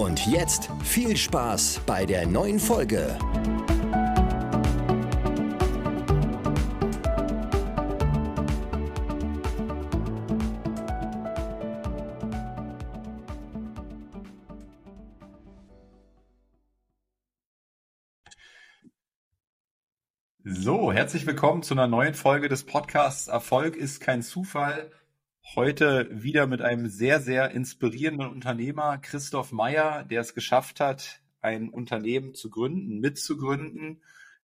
Und jetzt viel Spaß bei der neuen Folge. So, herzlich willkommen zu einer neuen Folge des Podcasts Erfolg ist kein Zufall. Heute wieder mit einem sehr, sehr inspirierenden Unternehmer, Christoph Meyer, der es geschafft hat, ein Unternehmen zu gründen, mitzugründen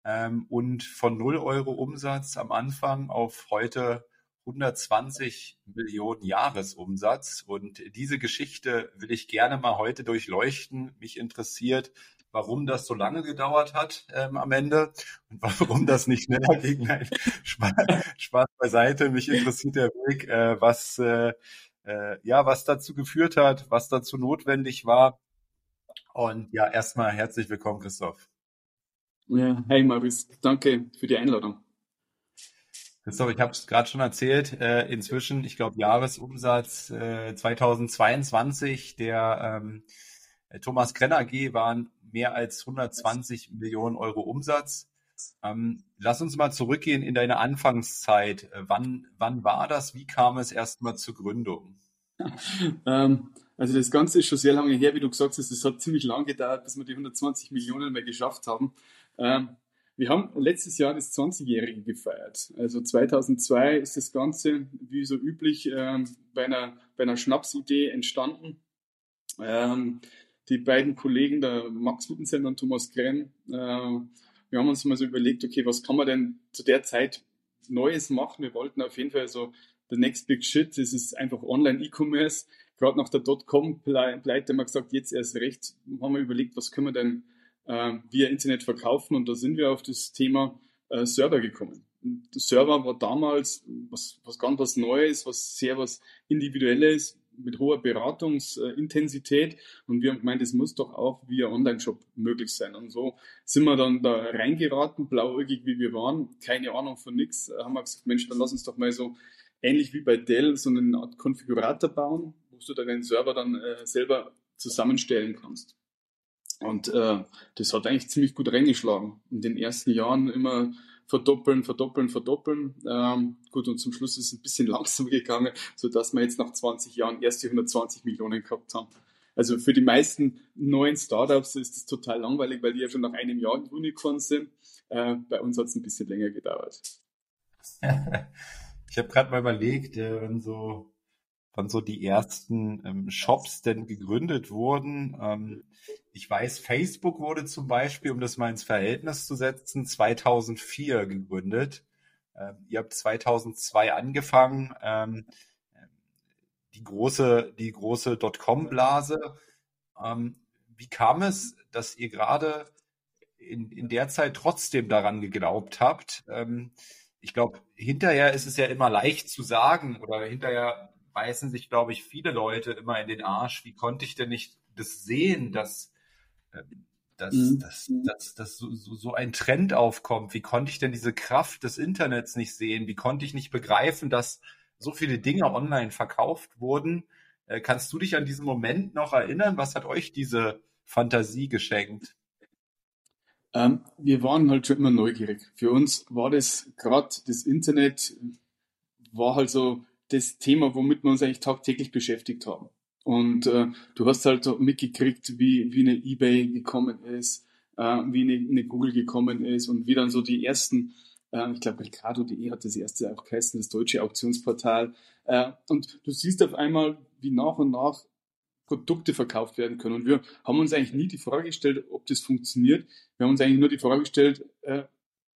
ähm, und von 0 Euro Umsatz am Anfang auf heute 120 Millionen Jahresumsatz. Und diese Geschichte will ich gerne mal heute durchleuchten. Mich interessiert, warum das so lange gedauert hat ähm, am Ende und warum das nicht schneller ging. Nein, Spaß, Spaß beiseite. Mich interessiert der Weg, äh, was äh, äh, ja was dazu geführt hat, was dazu notwendig war. Und ja, erstmal herzlich willkommen, Christoph. Ja, hey Maurice, danke für die Einladung. Christoph, ich habe es gerade schon erzählt, äh, inzwischen, ich glaube, Jahresumsatz äh, 2022 der ähm, Thomas Krenner AG waren mehr als 120 Millionen Euro Umsatz. Ähm, lass uns mal zurückgehen in deine Anfangszeit. Äh, wann, wann war das? Wie kam es erstmal zur Gründung? ähm, also das Ganze ist schon sehr lange her, wie du gesagt hast. Es hat ziemlich lange gedauert, bis wir die 120 Millionen mal geschafft haben. Ähm, wir haben letztes Jahr das 20-Jährige gefeiert. Also 2002 ist das Ganze, wie so üblich, ähm, bei, einer, bei einer Schnapsidee entstanden. Ähm, die beiden Kollegen, der Max Wittensender und Thomas Krenn, äh, wir haben uns mal so überlegt, okay, was kann man denn zu der Zeit Neues machen? Wir wollten auf jeden Fall so the next big shit, das ist einfach Online-E-Commerce. Gerade nach der Dotcom-Pleite haben wir gesagt, jetzt erst recht, haben wir überlegt, was können wir denn äh, via Internet verkaufen und da sind wir auf das Thema äh, Server gekommen. Der Server war damals was, was ganz was Neues, was sehr was Individuelles, mit hoher Beratungsintensität und wir haben gemeint, es muss doch auch via Online-Shop möglich sein. Und so sind wir dann da reingeraten, blauäugig wie wir waren, keine Ahnung von nichts, haben wir gesagt, Mensch, dann lass uns doch mal so ähnlich wie bei Dell so eine Art Konfigurator bauen, wo du deinen Server dann äh, selber zusammenstellen kannst. Und äh, das hat eigentlich ziemlich gut reingeschlagen. In den ersten Jahren immer verdoppeln, verdoppeln, verdoppeln. Ähm, gut, und zum Schluss ist es ein bisschen langsamer gegangen, sodass wir jetzt nach 20 Jahren erst die 120 Millionen gehabt haben. Also für die meisten neuen Startups ist es total langweilig, weil die ja schon nach einem Jahr Unicorn sind. Äh, bei uns hat es ein bisschen länger gedauert. ich habe gerade mal überlegt, äh, wenn so wann so die ersten ähm, Shops denn gegründet wurden. Ähm, ich weiß, Facebook wurde zum Beispiel, um das mal ins Verhältnis zu setzen, 2004 gegründet. Ähm, ihr habt 2002 angefangen. Ähm, die große, die große Dotcom-Blase. Ähm, wie kam es, dass ihr gerade in, in der Zeit trotzdem daran geglaubt habt? Ähm, ich glaube, hinterher ist es ja immer leicht zu sagen oder hinterher beißen sich, glaube ich, viele Leute immer in den Arsch. Wie konnte ich denn nicht das sehen, dass, dass, mhm. dass, dass, dass so, so, so ein Trend aufkommt? Wie konnte ich denn diese Kraft des Internets nicht sehen? Wie konnte ich nicht begreifen, dass so viele Dinge online verkauft wurden? Äh, kannst du dich an diesen Moment noch erinnern? Was hat euch diese Fantasie geschenkt? Ähm, wir waren halt schon immer neugierig. Für uns war das gerade das Internet, war halt so das Thema, womit wir uns eigentlich tagtäglich beschäftigt haben. Und äh, du hast halt so mitgekriegt, wie, wie eine eBay gekommen ist, äh, wie eine, eine Google gekommen ist und wie dann so die ersten, äh, ich glaube, Mercado.de hat das erste auch geheißen, das deutsche Auktionsportal. Äh, und du siehst auf einmal, wie nach und nach Produkte verkauft werden können. Und wir haben uns eigentlich nie die Frage gestellt, ob das funktioniert. Wir haben uns eigentlich nur die Frage gestellt, äh,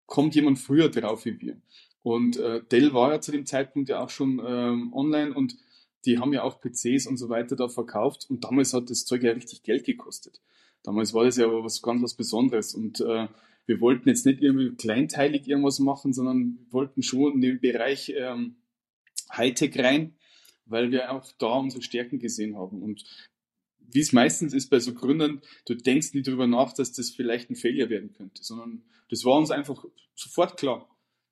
kommt jemand früher drauf wie wir? Und äh, Dell war ja zu dem Zeitpunkt ja auch schon ähm, online und die haben ja auch PCs und so weiter da verkauft und damals hat das Zeug ja richtig Geld gekostet. Damals war das ja aber was ganz was Besonderes und äh, wir wollten jetzt nicht irgendwie kleinteilig irgendwas machen, sondern wollten schon in den Bereich ähm, Hightech rein, weil wir auch da unsere Stärken gesehen haben. Und wie es meistens ist bei so Gründern, du denkst nicht darüber nach, dass das vielleicht ein Failure werden könnte, sondern das war uns einfach sofort klar.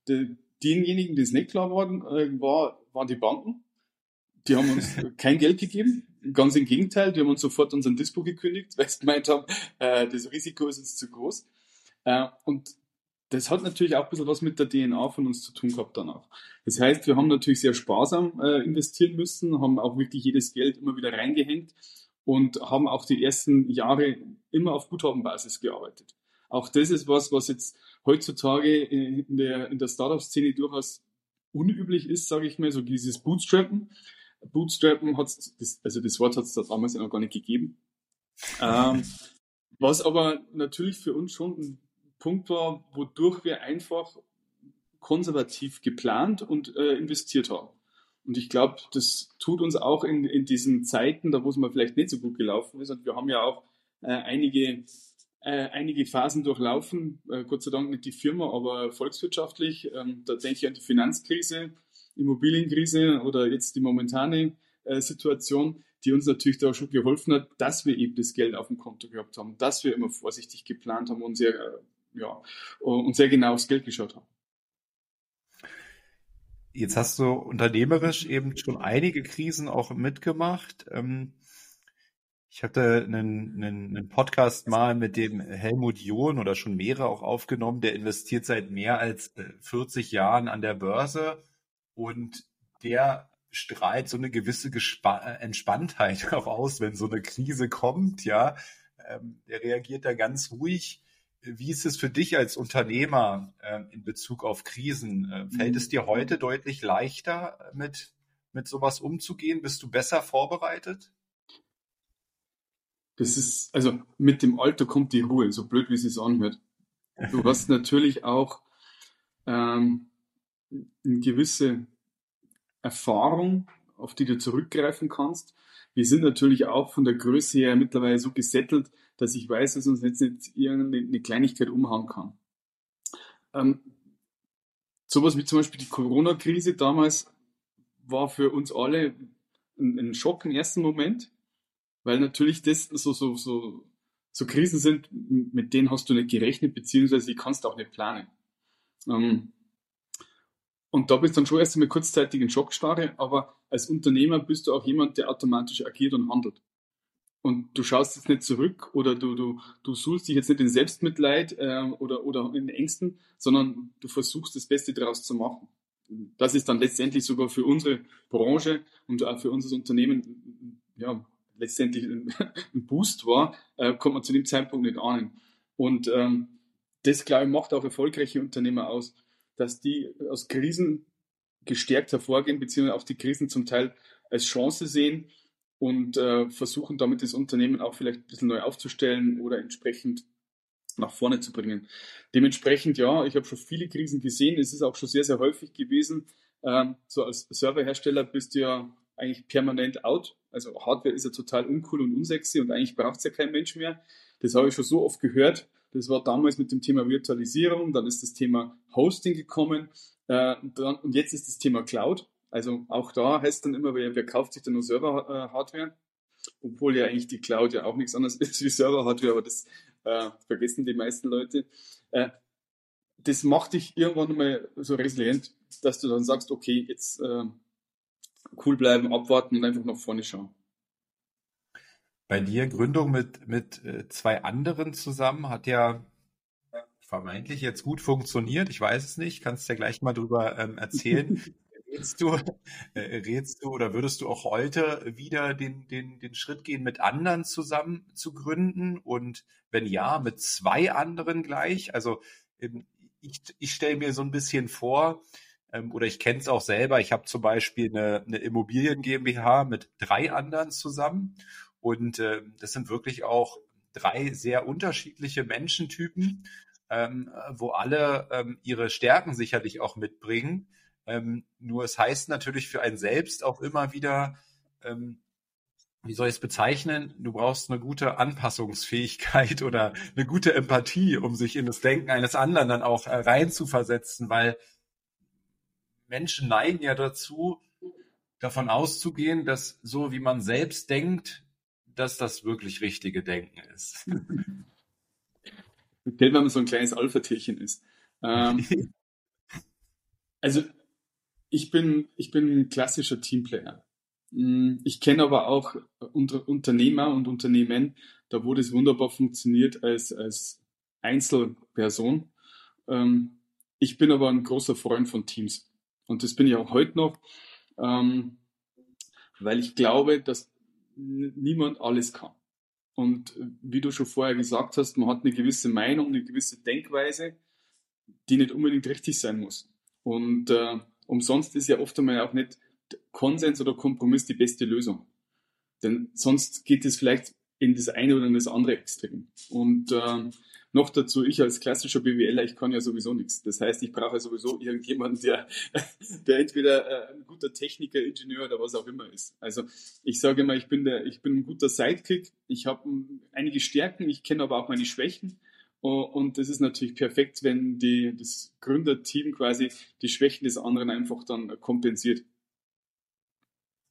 Die, denjenigen, die es nicht klar waren, äh, war, waren die Banken. Die haben uns kein Geld gegeben. Ganz im Gegenteil, die haben uns sofort unseren Dispo gekündigt, weil sie gemeint haben, äh, das Risiko ist uns zu groß. Äh, und das hat natürlich auch ein bisschen was mit der DNA von uns zu tun gehabt danach. Das heißt, wir haben natürlich sehr sparsam äh, investieren müssen, haben auch wirklich jedes Geld immer wieder reingehängt und haben auch die ersten Jahre immer auf Guthabenbasis gearbeitet. Auch das ist was, was jetzt heutzutage in der, in der Startup-Szene durchaus unüblich ist, sage ich mal, so dieses Bootstrappen. Bootstrappen hat also das Wort hat es damals noch gar nicht gegeben. Ähm, was aber natürlich für uns schon ein Punkt war, wodurch wir einfach konservativ geplant und äh, investiert haben. Und ich glaube, das tut uns auch in, in diesen Zeiten, da wo es mal vielleicht nicht so gut gelaufen ist. Und wir haben ja auch äh, einige, äh, einige Phasen durchlaufen, äh, Gott sei Dank nicht die Firma, aber volkswirtschaftlich. Ähm, da denke ich an die Finanzkrise, Immobilienkrise oder jetzt die momentane äh, Situation, die uns natürlich da schon geholfen hat, dass wir eben das Geld auf dem Konto gehabt haben, dass wir immer vorsichtig geplant haben und sehr äh, ja, und sehr genau aufs Geld geschaut haben. Jetzt hast du unternehmerisch eben schon einige Krisen auch mitgemacht. Ähm, ich hatte einen, einen, einen Podcast mal mit dem Helmut John oder schon mehrere auch aufgenommen, der investiert seit mehr als 40 äh, Jahren an der Börse und der strahlt so eine gewisse Gespa Entspanntheit auch aus, wenn so eine Krise kommt, ja. Ähm, der reagiert da ganz ruhig. Wie ist es für dich als Unternehmer äh, in Bezug auf Krisen? Äh, fällt es dir heute deutlich leichter, mit, mit sowas umzugehen? Bist du besser vorbereitet? Das ist, also mit dem Alter kommt die Ruhe, so blöd wie es sich anhört. Du hast natürlich auch ähm, eine gewisse Erfahrung, auf die du zurückgreifen kannst. Wir sind natürlich auch von der Größe her mittlerweile so gesettelt, dass ich weiß, dass uns jetzt nicht irgendeine Kleinigkeit umhauen kann. Ähm, sowas wie zum Beispiel die Corona-Krise damals war für uns alle ein, ein, Schock im ersten Moment, weil natürlich das so, so, so, so Krisen sind, mit denen hast du nicht gerechnet, beziehungsweise die kannst du auch nicht planen. Ähm, und da bist du dann schon erst einmal kurzzeitig in Schockstarre, aber als Unternehmer bist du auch jemand, der automatisch agiert und handelt und du schaust jetzt nicht zurück oder du, du, du suchst dich jetzt nicht in Selbstmitleid äh, oder, oder in Ängsten, sondern du versuchst das Beste daraus zu machen. Das ist dann letztendlich sogar für unsere Branche und auch für unser Unternehmen ja, letztendlich ein, Boost war, äh, kommt man zu dem Zeitpunkt nicht ahnen. Und ähm, das, glaube ich, macht auch erfolgreiche Unternehmer aus, dass die aus Krisen gestärkt hervorgehen, beziehungsweise auch die Krisen zum Teil als Chance sehen und äh, versuchen damit das Unternehmen auch vielleicht ein bisschen neu aufzustellen oder entsprechend nach vorne zu bringen. Dementsprechend, ja, ich habe schon viele Krisen gesehen. Es ist auch schon sehr, sehr häufig gewesen. Ähm, so als Serverhersteller bist du ja eigentlich permanent out. Also Hardware ist ja total uncool und unsexy und eigentlich braucht es ja kein Mensch mehr. Das habe ich schon so oft gehört. Das war damals mit dem Thema Virtualisierung, dann ist das Thema Hosting gekommen äh, dann, und jetzt ist das Thema Cloud. Also auch da heißt dann immer, wer, wer kauft sich denn nur Server-Hardware? Obwohl ja eigentlich die Cloud ja auch nichts anderes ist wie Server-Hardware, aber das äh, vergessen die meisten Leute. Äh, das macht dich irgendwann mal so resilient, dass du dann sagst, okay, jetzt äh, cool bleiben, abwarten und einfach nach vorne schauen. Bei dir Gründung mit, mit äh, zwei anderen zusammen hat ja vermeintlich jetzt gut funktioniert. Ich weiß es nicht, kannst ja gleich mal drüber ähm, erzählen. Rätst du, äh, rätst du oder würdest du auch heute wieder den, den, den Schritt gehen, mit anderen zusammen zu gründen? Und wenn ja, mit zwei anderen gleich? Also ähm, ich, ich stelle mir so ein bisschen vor, ähm, oder ich kenne es auch selber, ich habe zum Beispiel eine, eine Immobilien GmbH mit drei anderen zusammen. Und äh, das sind wirklich auch drei sehr unterschiedliche Menschentypen, ähm, wo alle ähm, ihre Stärken sicherlich auch mitbringen. Ähm, nur es heißt natürlich für einen selbst auch immer wieder, ähm, wie soll ich es bezeichnen? Du brauchst eine gute Anpassungsfähigkeit oder eine gute Empathie, um sich in das Denken eines anderen dann auch äh, reinzuversetzen, weil Menschen neigen ja dazu, davon auszugehen, dass so wie man selbst denkt, dass das wirklich richtige Denken ist. Wenn man so ein kleines Alpha-Tierchen ist. Ähm, also ich bin, ich bin ein klassischer Teamplayer. Mm, ich kenne aber auch Unter Unternehmer und Unternehmen, da wo das wunderbar funktioniert als, als Einzelperson. Ähm, ich bin aber ein großer Freund von Teams. Und das bin ich auch heute noch, ähm, weil ich glaube, dass niemand alles kann. Und wie du schon vorher gesagt hast, man hat eine gewisse Meinung, eine gewisse Denkweise, die nicht unbedingt richtig sein muss. Und äh, umsonst ist ja oft einmal auch nicht Konsens oder Kompromiss die beste Lösung. Denn sonst geht es vielleicht in das eine oder in das andere Extrem. Und äh, noch dazu, ich als klassischer BWLer, ich kann ja sowieso nichts. Das heißt, ich brauche sowieso irgendjemanden, der, der entweder äh, ein guter Techniker, Ingenieur oder was auch immer ist. Also ich sage immer, ich bin, der, ich bin ein guter Sidekick. Ich habe einige Stärken, ich kenne aber auch meine Schwächen. Und das ist natürlich perfekt, wenn die, das Gründerteam quasi die Schwächen des anderen einfach dann kompensiert.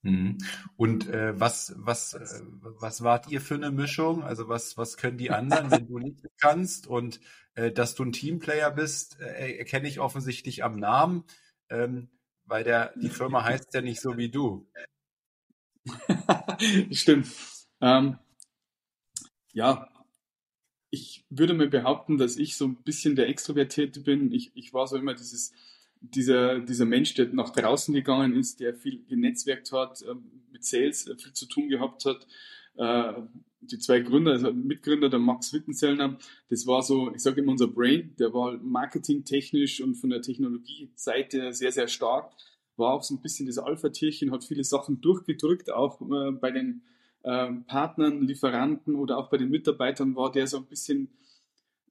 Mhm. Und äh, was, was, äh, was wart ihr für eine Mischung? Also was, was können die anderen, wenn du nicht kannst? Und äh, dass du ein Teamplayer bist, äh, erkenne ich offensichtlich am Namen, ähm, weil der, die Firma heißt ja nicht so wie du. Stimmt. Ähm, ja, ich würde mir behaupten, dass ich so ein bisschen der Extrovertierte bin. Ich, ich war so immer dieses dieser, dieser Mensch, der nach draußen gegangen ist, der viel genetzwerkt hat, ähm, mit Sales äh, viel zu tun gehabt hat. Äh, die zwei Gründer, also Mitgründer, der Max Wittenzellner, das war so, ich sage immer unser Brain, der war marketingtechnisch und von der Technologie-Seite sehr, sehr stark, war auch so ein bisschen das Alpha-Tierchen, hat viele Sachen durchgedrückt, auch äh, bei den Partnern, Lieferanten oder auch bei den Mitarbeitern war der so ein bisschen,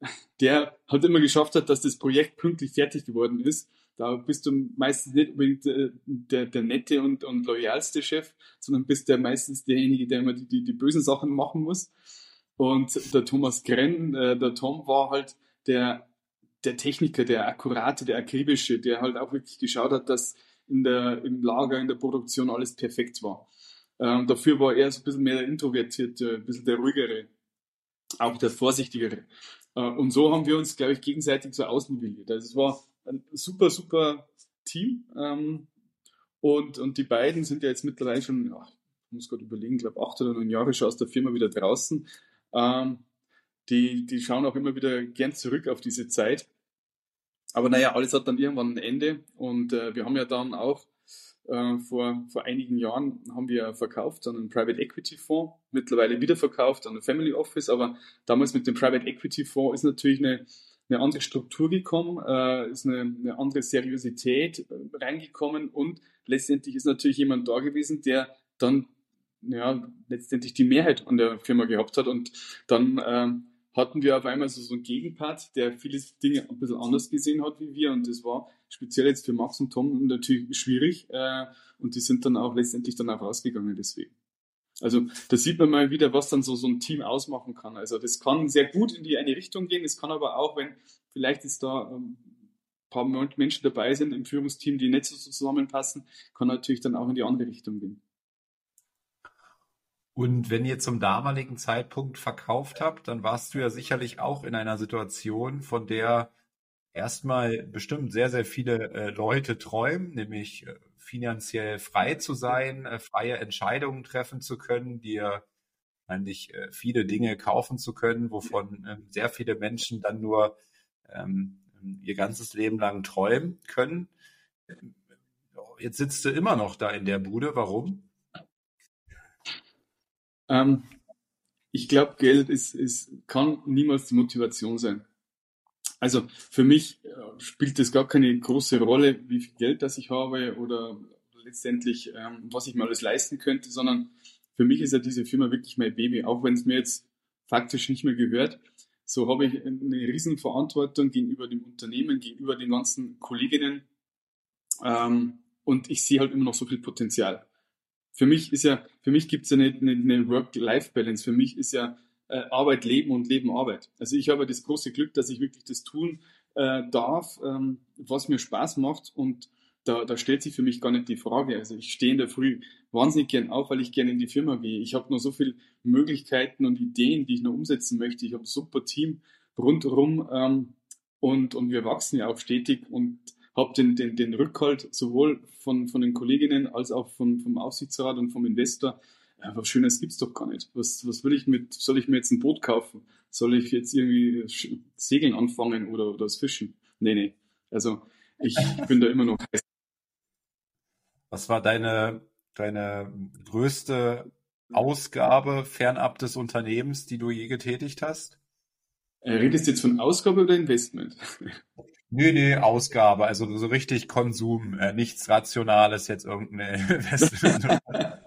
der hat immer geschafft hat, dass das Projekt pünktlich fertig geworden ist. Da bist du meistens nicht unbedingt äh, der, der nette und, und loyalste Chef, sondern bist der meistens derjenige, der immer die, die, die bösen Sachen machen muss. Und der Thomas Grenn, äh, der Tom war halt der, der Techniker, der Akkurate, der Akribische, der halt auch wirklich geschaut hat, dass in der, im Lager, in der Produktion alles perfekt war. Ähm, dafür war er so ein bisschen mehr der Introvertierte, ein bisschen der ruhigere, auch der vorsichtigere. Äh, und so haben wir uns, glaube ich, gegenseitig so ausmodelliert. Also es war ein super, super Team. Ähm, und, und die beiden sind ja jetzt mittlerweile schon, ach, ich muss gerade überlegen, ich glaube acht oder neun Jahre schon aus der Firma wieder draußen. Ähm, die, die schauen auch immer wieder gern zurück auf diese Zeit. Aber naja, alles hat dann irgendwann ein Ende. Und äh, wir haben ja dann auch äh, vor, vor einigen Jahren haben wir verkauft an einen Private Equity Fonds, mittlerweile wieder verkauft an ein Family Office, aber damals mit dem Private Equity Fonds ist natürlich eine, eine andere Struktur gekommen, äh, ist eine, eine andere Seriosität äh, reingekommen und letztendlich ist natürlich jemand da gewesen, der dann ja, letztendlich die Mehrheit an der Firma gehabt hat und dann äh, hatten wir auf einmal so, so einen Gegenpart, der viele Dinge ein bisschen anders gesehen hat wie wir und das war speziell jetzt für Max und Tom natürlich schwierig äh, und die sind dann auch letztendlich dann auch rausgegangen deswegen. Also da sieht man mal wieder, was dann so, so ein Team ausmachen kann. Also das kann sehr gut in die eine Richtung gehen. Es kann aber auch, wenn vielleicht jetzt da ähm, ein paar Menschen dabei sind im Führungsteam, die nicht so zusammenpassen, kann natürlich dann auch in die andere Richtung gehen. Und wenn ihr zum damaligen Zeitpunkt verkauft habt, dann warst du ja sicherlich auch in einer Situation, von der erstmal bestimmt sehr, sehr viele äh, Leute träumen, nämlich äh, finanziell frei zu sein, äh, freie Entscheidungen treffen zu können, dir eigentlich äh, viele Dinge kaufen zu können, wovon ähm, sehr viele Menschen dann nur ähm, ihr ganzes Leben lang träumen können. Jetzt sitzt du immer noch da in der Bude. Warum? Ähm, ich glaube, Geld ist, ist, kann niemals die Motivation sein. Also für mich äh, spielt es gar keine große Rolle, wie viel Geld das ich habe oder letztendlich, ähm, was ich mir alles leisten könnte, sondern für mich ist ja diese Firma wirklich mein Baby, auch wenn es mir jetzt faktisch nicht mehr gehört. So habe ich eine riesen Verantwortung gegenüber dem Unternehmen, gegenüber den ganzen Kolleginnen ähm, und ich sehe halt immer noch so viel Potenzial. für mich ist ja, für mich gibt es ja nicht eine, eine Work-Life-Balance. Für mich ist ja äh, Arbeit Leben und Leben Arbeit. Also ich habe das große Glück, dass ich wirklich das tun äh, darf, ähm, was mir Spaß macht und da, da stellt sich für mich gar nicht die Frage. Also ich stehe in der Früh wahnsinnig gern auf, weil ich gerne in die Firma gehe. Ich habe noch so viele Möglichkeiten und Ideen, die ich noch umsetzen möchte. Ich habe ein super Team rundherum ähm, und, und wir wachsen ja auch stetig und habe den, den, den Rückhalt sowohl von, von den Kolleginnen als auch von, vom Aufsichtsrat und vom Investor. Ja, was Schönes gibt's doch gar nicht. Was, was will ich mit, soll ich mir jetzt ein Boot kaufen? Soll ich jetzt irgendwie Segeln anfangen oder, oder das Fischen? Nee, nee. Also ich bin da immer noch heiß. Was war deine, deine größte Ausgabe fernab des Unternehmens, die du je getätigt hast? Äh, redest du jetzt von Ausgabe oder Investment? Nö, nö, Ausgabe, also so richtig Konsum, äh, nichts Rationales, jetzt irgendeine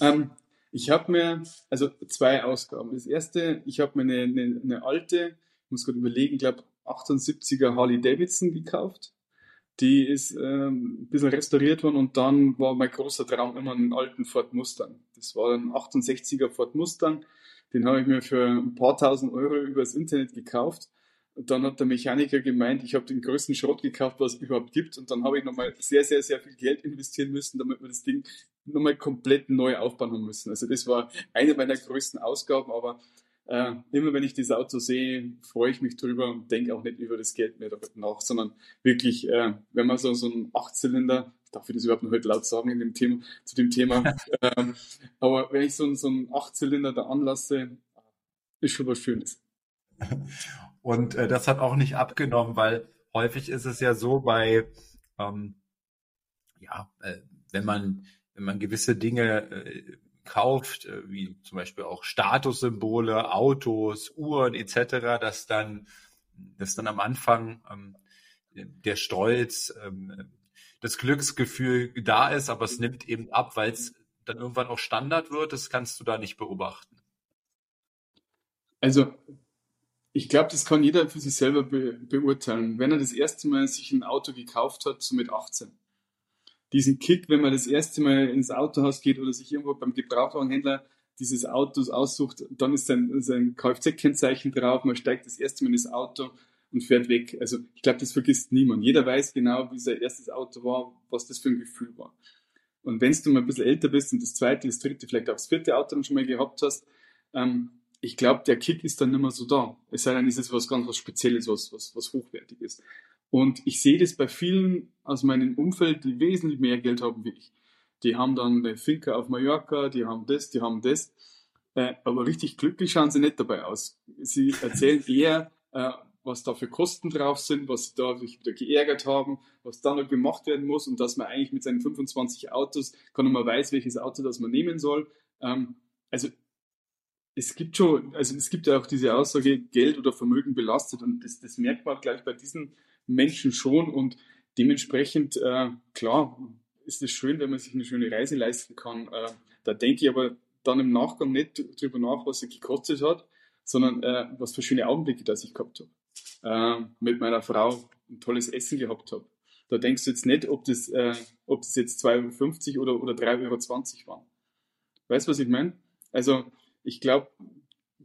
ähm, ich habe mir, also zwei Ausgaben. Das erste, ich habe mir eine, eine, eine alte, ich muss gerade überlegen, ich glaube 78er Harley Davidson gekauft. Die ist ähm, ein bisschen restauriert worden und dann war mein großer Traum immer einen alten Ford Mustang. Das war ein 68er Ford Mustang. Den habe ich mir für ein paar tausend Euro übers Internet gekauft. Und dann hat der Mechaniker gemeint, ich habe den größten Schrott gekauft, was es überhaupt gibt. Und dann habe ich nochmal sehr, sehr, sehr viel Geld investieren müssen, damit wir das Ding nochmal komplett neu aufbauen haben müssen. Also das war eine meiner größten Ausgaben, aber äh, immer wenn ich das Auto sehe, freue ich mich drüber und denke auch nicht über das Geld mehr nach, sondern wirklich, äh, wenn man so, so einen Achtzylinder, darf ich das überhaupt noch heute laut sagen in dem Thema, zu dem Thema, ähm, aber wenn ich so, so einen Achtzylinder da anlasse, ist schon was Schönes. Und äh, das hat auch nicht abgenommen, weil häufig ist es ja so bei, ähm, ja, äh, wenn man, wenn man gewisse Dinge äh, kauft, äh, wie zum Beispiel auch Statussymbole, Autos, Uhren etc., dass dann, dass dann am Anfang ähm, der Stolz, ähm, das Glücksgefühl da ist, aber es nimmt eben ab, weil es dann irgendwann auch Standard wird. Das kannst du da nicht beobachten. Also ich glaube, das kann jeder für sich selber be beurteilen. Wenn er das erste Mal sich ein Auto gekauft hat, so mit 18, diesen Kick, wenn man das erste Mal ins Autohaus geht oder sich irgendwo beim Gebrauchtwagenhändler dieses Autos aussucht, dann ist sein, sein Kfz-Kennzeichen drauf, man steigt das erste Mal in das Auto und fährt weg. Also ich glaube, das vergisst niemand. Jeder weiß genau, wie sein erstes Auto war, was das für ein Gefühl war. Und wenn du mal ein bisschen älter bist und das zweite, das dritte, vielleicht auch das vierte Auto dann schon mal gehabt hast, ähm, ich glaube, der Kick ist dann nicht mehr so da. Es sei denn, ist es was ganz was Spezielles, was, was, was hochwertig ist. Und ich sehe das bei vielen aus meinem Umfeld, die wesentlich mehr Geld haben wie ich. Die haben dann eine Finca auf Mallorca, die haben das, die haben das. Äh, aber richtig glücklich schauen sie nicht dabei aus. Sie erzählen eher, äh, was da für Kosten drauf sind, was sie da sich wieder geärgert haben, was da noch gemacht werden muss und dass man eigentlich mit seinen 25 Autos kann man weiß, welches Auto das man nehmen soll. Ähm, also es gibt schon, also es gibt ja auch diese Aussage, Geld oder Vermögen belastet und das, das merkt man gleich bei diesen Menschen schon und dementsprechend, äh, klar, ist es schön, wenn man sich eine schöne Reise leisten kann. Äh, da denke ich aber dann im Nachgang nicht drüber nach, was sie gekostet hat, sondern äh, was für schöne Augenblicke das ich gehabt habe. Äh, mit meiner Frau ein tolles Essen gehabt habe. Da denkst du jetzt nicht, ob das, äh, ob das jetzt 2,50 Euro oder, oder 3,20 Euro waren. Weißt du, was ich meine? Also, ich glaube,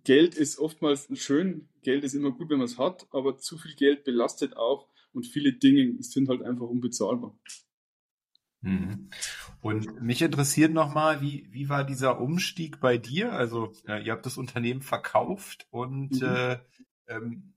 Geld ist oftmals schön, Geld ist immer gut, wenn man es hat, aber zu viel Geld belastet auch und viele Dinge sind halt einfach unbezahlbar. Mhm. Und mich interessiert nochmal, wie, wie war dieser Umstieg bei dir? Also äh, ihr habt das Unternehmen verkauft und mhm. äh, ähm,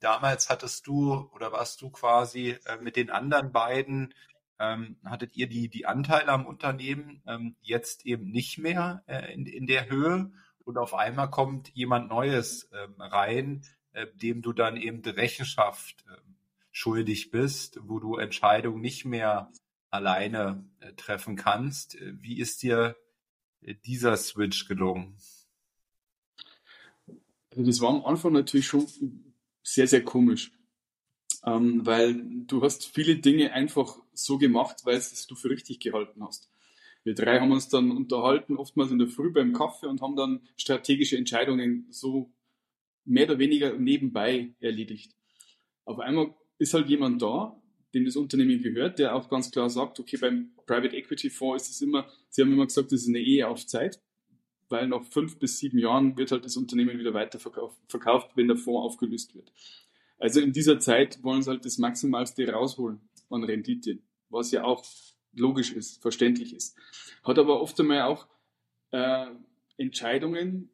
damals hattest du oder warst du quasi äh, mit den anderen beiden, ähm, hattet ihr die, die Anteile am Unternehmen ähm, jetzt eben nicht mehr äh, in, in der Höhe und auf einmal kommt jemand Neues ähm, rein, äh, dem du dann eben Rechenschaft äh, schuldig bist, wo du Entscheidungen nicht mehr alleine äh, treffen kannst. Äh, wie ist dir äh, dieser Switch gelungen? Also das war am Anfang natürlich schon sehr, sehr komisch. Ähm, weil du hast viele Dinge einfach so gemacht, weil es du für richtig gehalten hast. Wir drei haben uns dann unterhalten, oftmals in der Früh beim Kaffee und haben dann strategische Entscheidungen so mehr oder weniger nebenbei erledigt. Auf einmal ist halt jemand da, dem das Unternehmen gehört, der auch ganz klar sagt, okay, beim Private Equity Fonds ist es immer, Sie haben immer gesagt, das ist eine Ehe auf Zeit, weil nach fünf bis sieben Jahren wird halt das Unternehmen wieder weiterverkauft, verkauft, wenn der Fonds aufgelöst wird. Also in dieser Zeit wollen sie halt das Maximalste rausholen an Rendite, was ja auch logisch ist, verständlich ist. Hat aber oft einmal auch äh, Entscheidungen,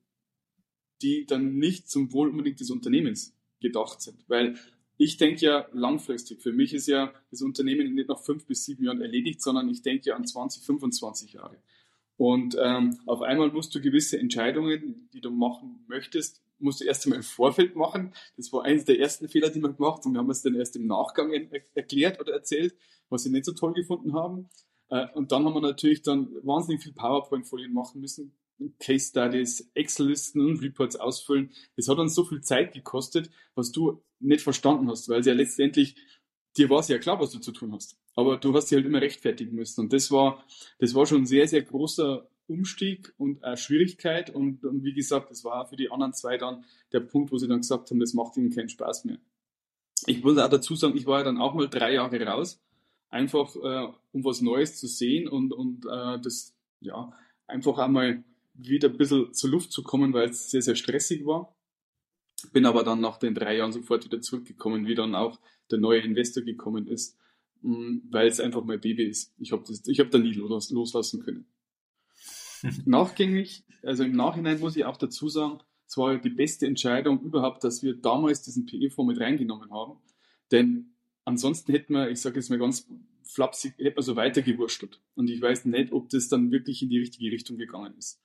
die dann nicht zum Wohl unbedingt des Unternehmens gedacht sind. Weil ich denke ja langfristig. Für mich ist ja das Unternehmen nicht nach fünf bis sieben Jahren erledigt, sondern ich denke ja an 20, 25 Jahre. Und ähm, auf einmal musst du gewisse Entscheidungen, die du machen möchtest, musst du erst einmal im Vorfeld machen. Das war eines der ersten Fehler, die wir gemacht haben. Wir haben es dann erst im Nachgang erklärt oder erzählt, was sie nicht so toll gefunden haben. Äh, und dann haben wir natürlich dann wahnsinnig viel PowerPoint-Folien machen müssen, Case Studies, Excel-Listen und Reports ausfüllen. Das hat uns so viel Zeit gekostet, was du nicht verstanden hast, weil es ja letztendlich, dir war es ja klar, was du zu tun hast. Aber du hast dich halt immer rechtfertigen müssen. Und das war, das war schon ein sehr, sehr großer Umstieg und eine Schwierigkeit. Und, und wie gesagt, das war für die anderen zwei dann der Punkt, wo sie dann gesagt haben, das macht ihnen keinen Spaß mehr. Ich muss auch dazu sagen, ich war ja dann auch mal drei Jahre raus, einfach äh, um was Neues zu sehen und, und äh, das, ja, einfach einmal wieder ein bisschen zur Luft zu kommen, weil es sehr, sehr stressig war. Bin aber dann nach den drei Jahren sofort wieder zurückgekommen, wie dann auch der neue Investor gekommen ist, mm, weil es einfach mein Baby ist. Ich habe hab da nie los, loslassen können. Nachgängig, also im Nachhinein muss ich auch dazu sagen, es war die beste Entscheidung überhaupt, dass wir damals diesen PE-Fonds mit reingenommen haben. Denn ansonsten hätten wir, ich sage jetzt mal ganz flapsig, hätten wir so weitergewurschtelt. Und ich weiß nicht, ob das dann wirklich in die richtige Richtung gegangen ist.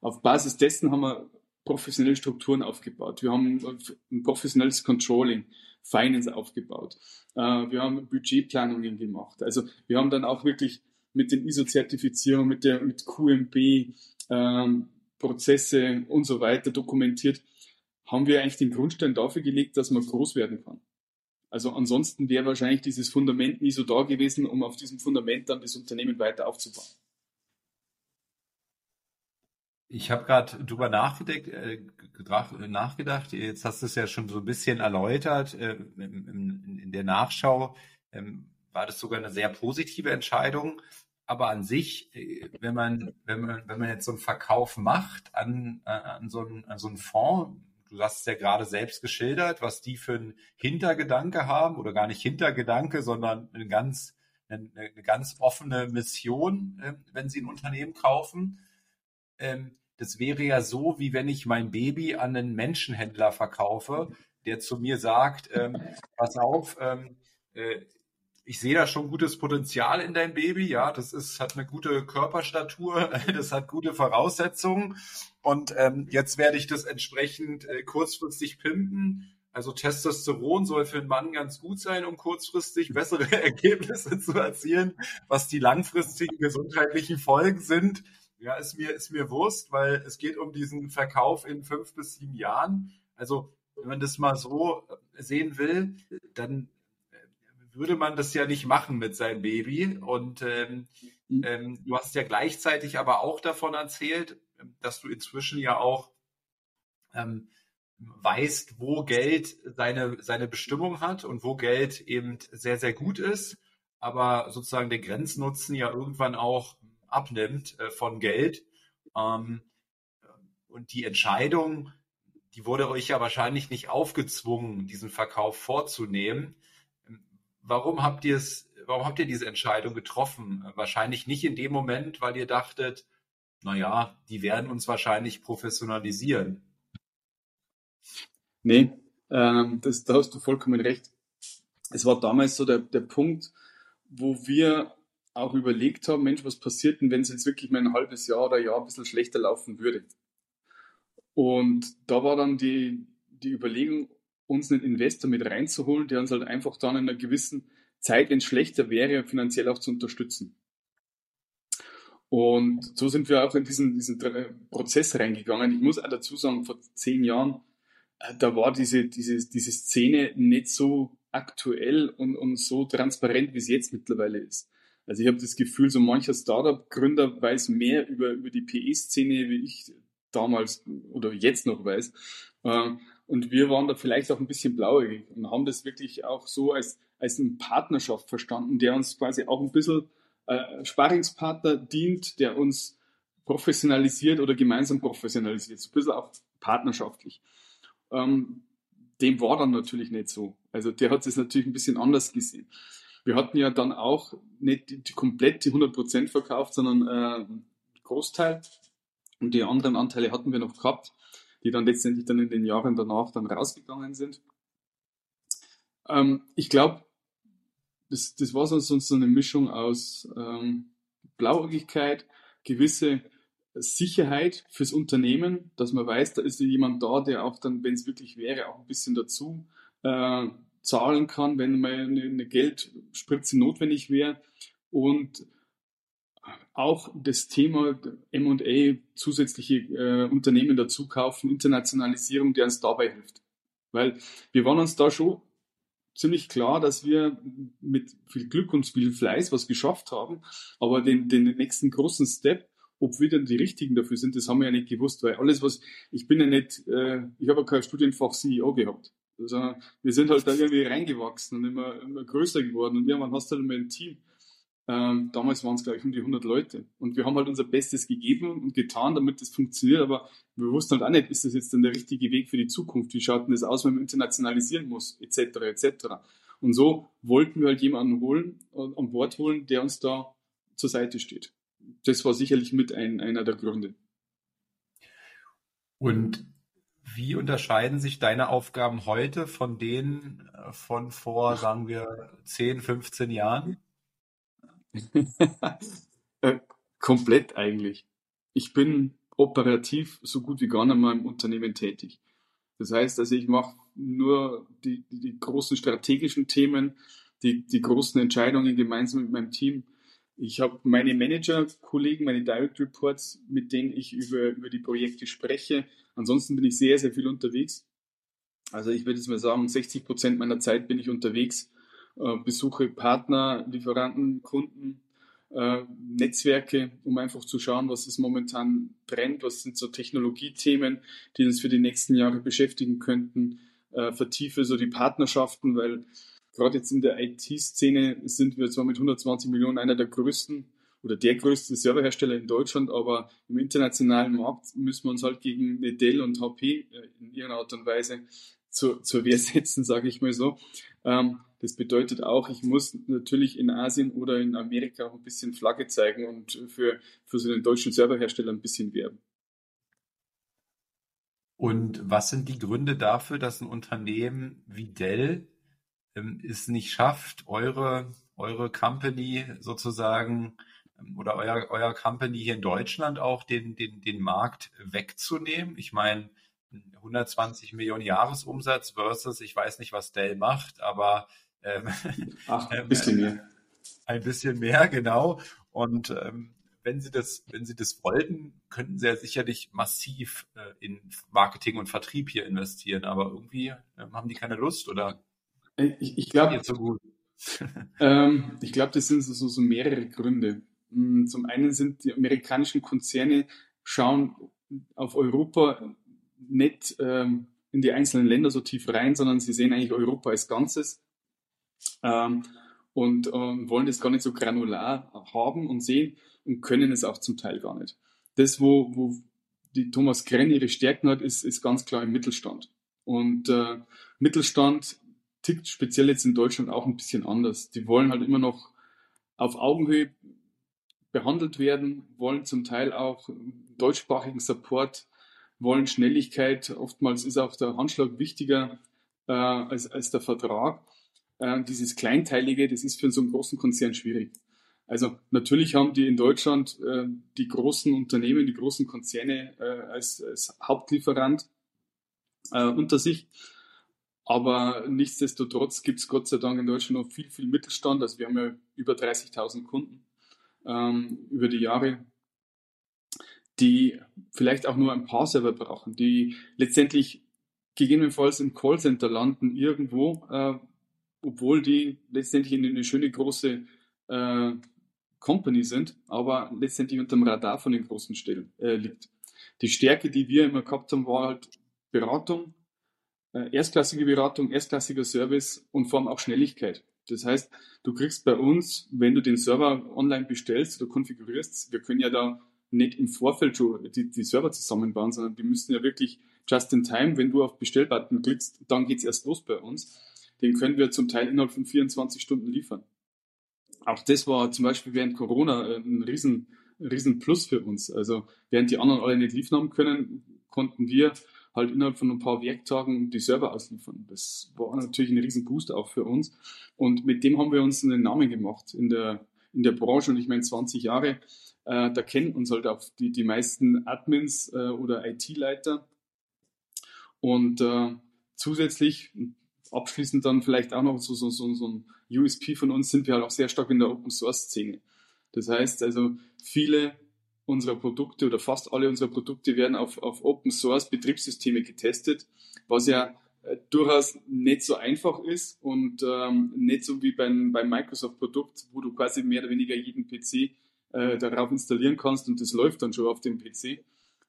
Auf Basis dessen haben wir professionelle Strukturen aufgebaut. Wir haben ein professionelles Controlling, Finance aufgebaut. Äh, wir haben Budgetplanungen gemacht. Also wir haben dann auch wirklich mit den ISO-Zertifizierungen, mit der mit QMB ähm, und so weiter dokumentiert, haben wir eigentlich den Grundstein dafür gelegt, dass man groß werden kann. Also ansonsten wäre wahrscheinlich dieses Fundament nie so da gewesen, um auf diesem Fundament dann das Unternehmen weiter aufzubauen. Ich habe gerade drüber nachgedacht, äh, nachgedacht, jetzt hast du es ja schon so ein bisschen erläutert äh, in, in, der Nachschau. Ähm, war das sogar eine sehr positive Entscheidung. Aber an sich, äh, wenn man, wenn man, wenn man jetzt so einen Verkauf macht an, äh, an, so einen, an so einen Fonds, du hast es ja gerade selbst geschildert, was die für einen Hintergedanke haben oder gar nicht Hintergedanke, sondern eine ganz, eine, eine ganz offene Mission, äh, wenn sie ein Unternehmen kaufen. Ähm, das wäre ja so, wie wenn ich mein Baby an einen Menschenhändler verkaufe, der zu mir sagt, ähm, pass auf, ähm, äh, ich sehe da schon gutes Potenzial in deinem Baby, ja, das ist, hat eine gute Körperstatur, das hat gute Voraussetzungen und ähm, jetzt werde ich das entsprechend äh, kurzfristig pimpen. Also Testosteron soll für einen Mann ganz gut sein, um kurzfristig bessere Ergebnisse zu erzielen. Was die langfristigen gesundheitlichen Folgen sind, ja, ist mir, ist mir Wurst, weil es geht um diesen Verkauf in fünf bis sieben Jahren. Also, wenn man das mal so sehen will, dann würde man das ja nicht machen mit seinem Baby. Und ähm, mhm. ähm, du hast ja gleichzeitig aber auch davon erzählt, dass du inzwischen ja auch ähm, weißt, wo Geld seine, seine Bestimmung hat und wo Geld eben sehr, sehr gut ist, aber sozusagen den Grenznutzen ja irgendwann auch abnimmt äh, von Geld. Ähm, und die Entscheidung, die wurde euch ja wahrscheinlich nicht aufgezwungen, diesen Verkauf vorzunehmen. Warum habt ihr es, warum habt ihr diese Entscheidung getroffen? Wahrscheinlich nicht in dem Moment, weil ihr dachtet, naja, die werden uns wahrscheinlich professionalisieren. Nee, ähm, das, da hast du vollkommen recht. Es war damals so der, der Punkt, wo wir auch überlegt haben, Mensch, was passiert denn, wenn es jetzt wirklich mal ein halbes Jahr oder Jahr ein bisschen schlechter laufen würde? Und da war dann die, die Überlegung, uns einen Investor mit reinzuholen, der uns halt einfach dann in einer gewissen Zeit, wenn es schlechter wäre, finanziell auch zu unterstützen. Und so sind wir auch in diesen, diesen Prozess reingegangen. Ich muss auch dazu sagen, vor zehn Jahren, äh, da war diese, diese, diese Szene nicht so aktuell und, und so transparent, wie es jetzt mittlerweile ist. Also ich habe das Gefühl, so mancher Startup-Gründer weiß mehr über, über die PE-Szene, wie ich damals oder jetzt noch weiß. Äh, und wir waren da vielleicht auch ein bisschen blauäugig und haben das wirklich auch so als, als eine Partnerschaft verstanden, der uns quasi auch ein bisschen äh, Sparingspartner dient, der uns professionalisiert oder gemeinsam professionalisiert. So ein bisschen auch partnerschaftlich. Ähm, dem war dann natürlich nicht so. Also der hat es natürlich ein bisschen anders gesehen. Wir hatten ja dann auch nicht die, die komplett die 100% verkauft, sondern äh, Großteil. Und die anderen Anteile hatten wir noch gehabt, die dann letztendlich dann in den Jahren danach dann rausgegangen sind. Ähm, ich glaube, das, das war sonst so eine Mischung aus ähm, Blauäugigkeit, gewisse Sicherheit fürs Unternehmen, dass man weiß, da ist jemand da, der auch dann, wenn es wirklich wäre, auch ein bisschen dazu äh, zahlen kann, wenn mal eine, eine Geldspritze notwendig wäre. Und auch das Thema M&A, zusätzliche äh, Unternehmen dazu kaufen, Internationalisierung, der uns dabei hilft. Weil wir waren uns da schon ziemlich klar, dass wir mit viel Glück und viel Fleiß was geschafft haben, aber den, den nächsten großen Step, ob wir denn die Richtigen dafür sind, das haben wir ja nicht gewusst, weil alles, was, ich bin ja nicht, äh, ich habe ja kein Studienfach CEO gehabt, sondern wir sind halt da irgendwie reingewachsen und immer, immer größer geworden und irgendwann hast du halt immer ein Team. Ähm, damals waren es, glaube ich, um die 100 Leute. Und wir haben halt unser Bestes gegeben und getan, damit das funktioniert. Aber wir wussten halt auch nicht, ist das jetzt dann der richtige Weg für die Zukunft? Wie schaut denn das aus, wenn man internationalisieren muss? Etc. etc. Und so wollten wir halt jemanden holen, äh, an Bord holen, der uns da zur Seite steht. Das war sicherlich mit ein, einer der Gründe. Und wie unterscheiden sich deine Aufgaben heute von denen äh, von vor, sagen wir, 10, 15 Jahren? Äh, komplett eigentlich. Ich bin operativ so gut wie gar nicht mehr im Unternehmen tätig. Das heißt, also ich mache nur die, die, großen strategischen Themen, die, die großen Entscheidungen gemeinsam mit meinem Team. Ich habe meine Manager-Kollegen, meine Direct Reports, mit denen ich über, über die Projekte spreche. Ansonsten bin ich sehr, sehr viel unterwegs. Also ich würde jetzt mal sagen, 60 Prozent meiner Zeit bin ich unterwegs besuche Partner, Lieferanten, Kunden, äh, Netzwerke, um einfach zu schauen, was ist momentan brennt, was sind so Technologiethemen, die uns für die nächsten Jahre beschäftigen könnten, äh, vertiefe so die Partnerschaften, weil gerade jetzt in der IT-Szene sind wir zwar mit 120 Millionen einer der größten oder der größte Serverhersteller in Deutschland, aber im internationalen Markt müssen wir uns halt gegen Dell und HP in ihrer Art und Weise zur, zur Wehr setzen, sage ich mal so. Ähm, das bedeutet auch, ich muss natürlich in Asien oder in Amerika auch ein bisschen Flagge zeigen und für, für so einen deutschen Serverhersteller ein bisschen werben. Und was sind die Gründe dafür, dass ein Unternehmen wie Dell ähm, es nicht schafft, eure, eure Company sozusagen ähm, oder euer, euer Company hier in Deutschland auch den, den, den Markt wegzunehmen? Ich meine, 120 Millionen Jahresumsatz versus, ich weiß nicht, was Dell macht, aber ähm, Ach, ein bisschen mehr. Ein bisschen mehr, genau. Und ähm, wenn Sie das, wenn Sie das wollten, könnten Sie ja sicherlich massiv äh, in Marketing und Vertrieb hier investieren. Aber irgendwie ähm, haben die keine Lust oder? Ich, ich glaube, so ähm, ich glaube, das sind so, so mehrere Gründe. Hm, zum einen sind die amerikanischen Konzerne schauen auf Europa nicht ähm, in die einzelnen Länder so tief rein, sondern sie sehen eigentlich Europa als Ganzes ähm, und äh, wollen das gar nicht so granular haben und sehen und können es auch zum Teil gar nicht. Das, wo, wo die Thomas Krenn ihre Stärken hat, ist, ist ganz klar im Mittelstand. Und äh, Mittelstand tickt speziell jetzt in Deutschland auch ein bisschen anders. Die wollen halt immer noch auf Augenhöhe behandelt werden, wollen zum Teil auch deutschsprachigen Support, wollen Schnelligkeit. Oftmals ist auch der Handschlag wichtiger äh, als, als der Vertrag äh, dieses Kleinteilige, das ist für so einen großen Konzern schwierig. Also natürlich haben die in Deutschland äh, die großen Unternehmen, die großen Konzerne äh, als, als Hauptlieferant äh, unter sich. Aber nichtsdestotrotz gibt es Gott sei Dank in Deutschland noch viel, viel Mittelstand. Also wir haben ja über 30.000 Kunden ähm, über die Jahre, die vielleicht auch nur ein paar Server brauchen, die letztendlich gegebenenfalls im Callcenter landen irgendwo, äh, obwohl die letztendlich in eine schöne große äh, Company sind, aber letztendlich unter dem Radar von den großen Stellen äh, liegt. Die Stärke, die wir immer gehabt haben, war halt Beratung, äh, erstklassige Beratung, erstklassiger Service und vor allem auch Schnelligkeit. Das heißt, du kriegst bei uns, wenn du den Server online bestellst oder konfigurierst, wir können ja da nicht im Vorfeld schon die, die Server zusammenbauen, sondern die müssen ja wirklich just in time, wenn du auf Bestellbutton klickst, dann geht's erst los bei uns. Den können wir zum Teil innerhalb von 24 Stunden liefern. Auch das war zum Beispiel während Corona äh, ein riesen, riesen Plus für uns. Also während die anderen alle nicht liefern haben können, konnten wir halt innerhalb von ein paar Werktagen die Server ausliefern. Das war natürlich ein riesen Boost auch für uns. Und mit dem haben wir uns einen Namen gemacht in der, in der Branche. Und ich meine, 20 Jahre, äh, da kennen uns halt auch die, die meisten Admins äh, oder IT-Leiter. Und äh, zusätzlich, abschließend dann vielleicht auch noch so, so, so, so ein USP von uns, sind wir halt auch sehr stark in der Open-Source-Szene. Das heißt also, viele unserer Produkte oder fast alle unserer Produkte werden auf, auf Open Source Betriebssysteme getestet, was ja äh, durchaus nicht so einfach ist und ähm, nicht so wie beim, beim Microsoft-Produkt, wo du quasi mehr oder weniger jeden PC äh, darauf installieren kannst und das läuft dann schon auf dem PC.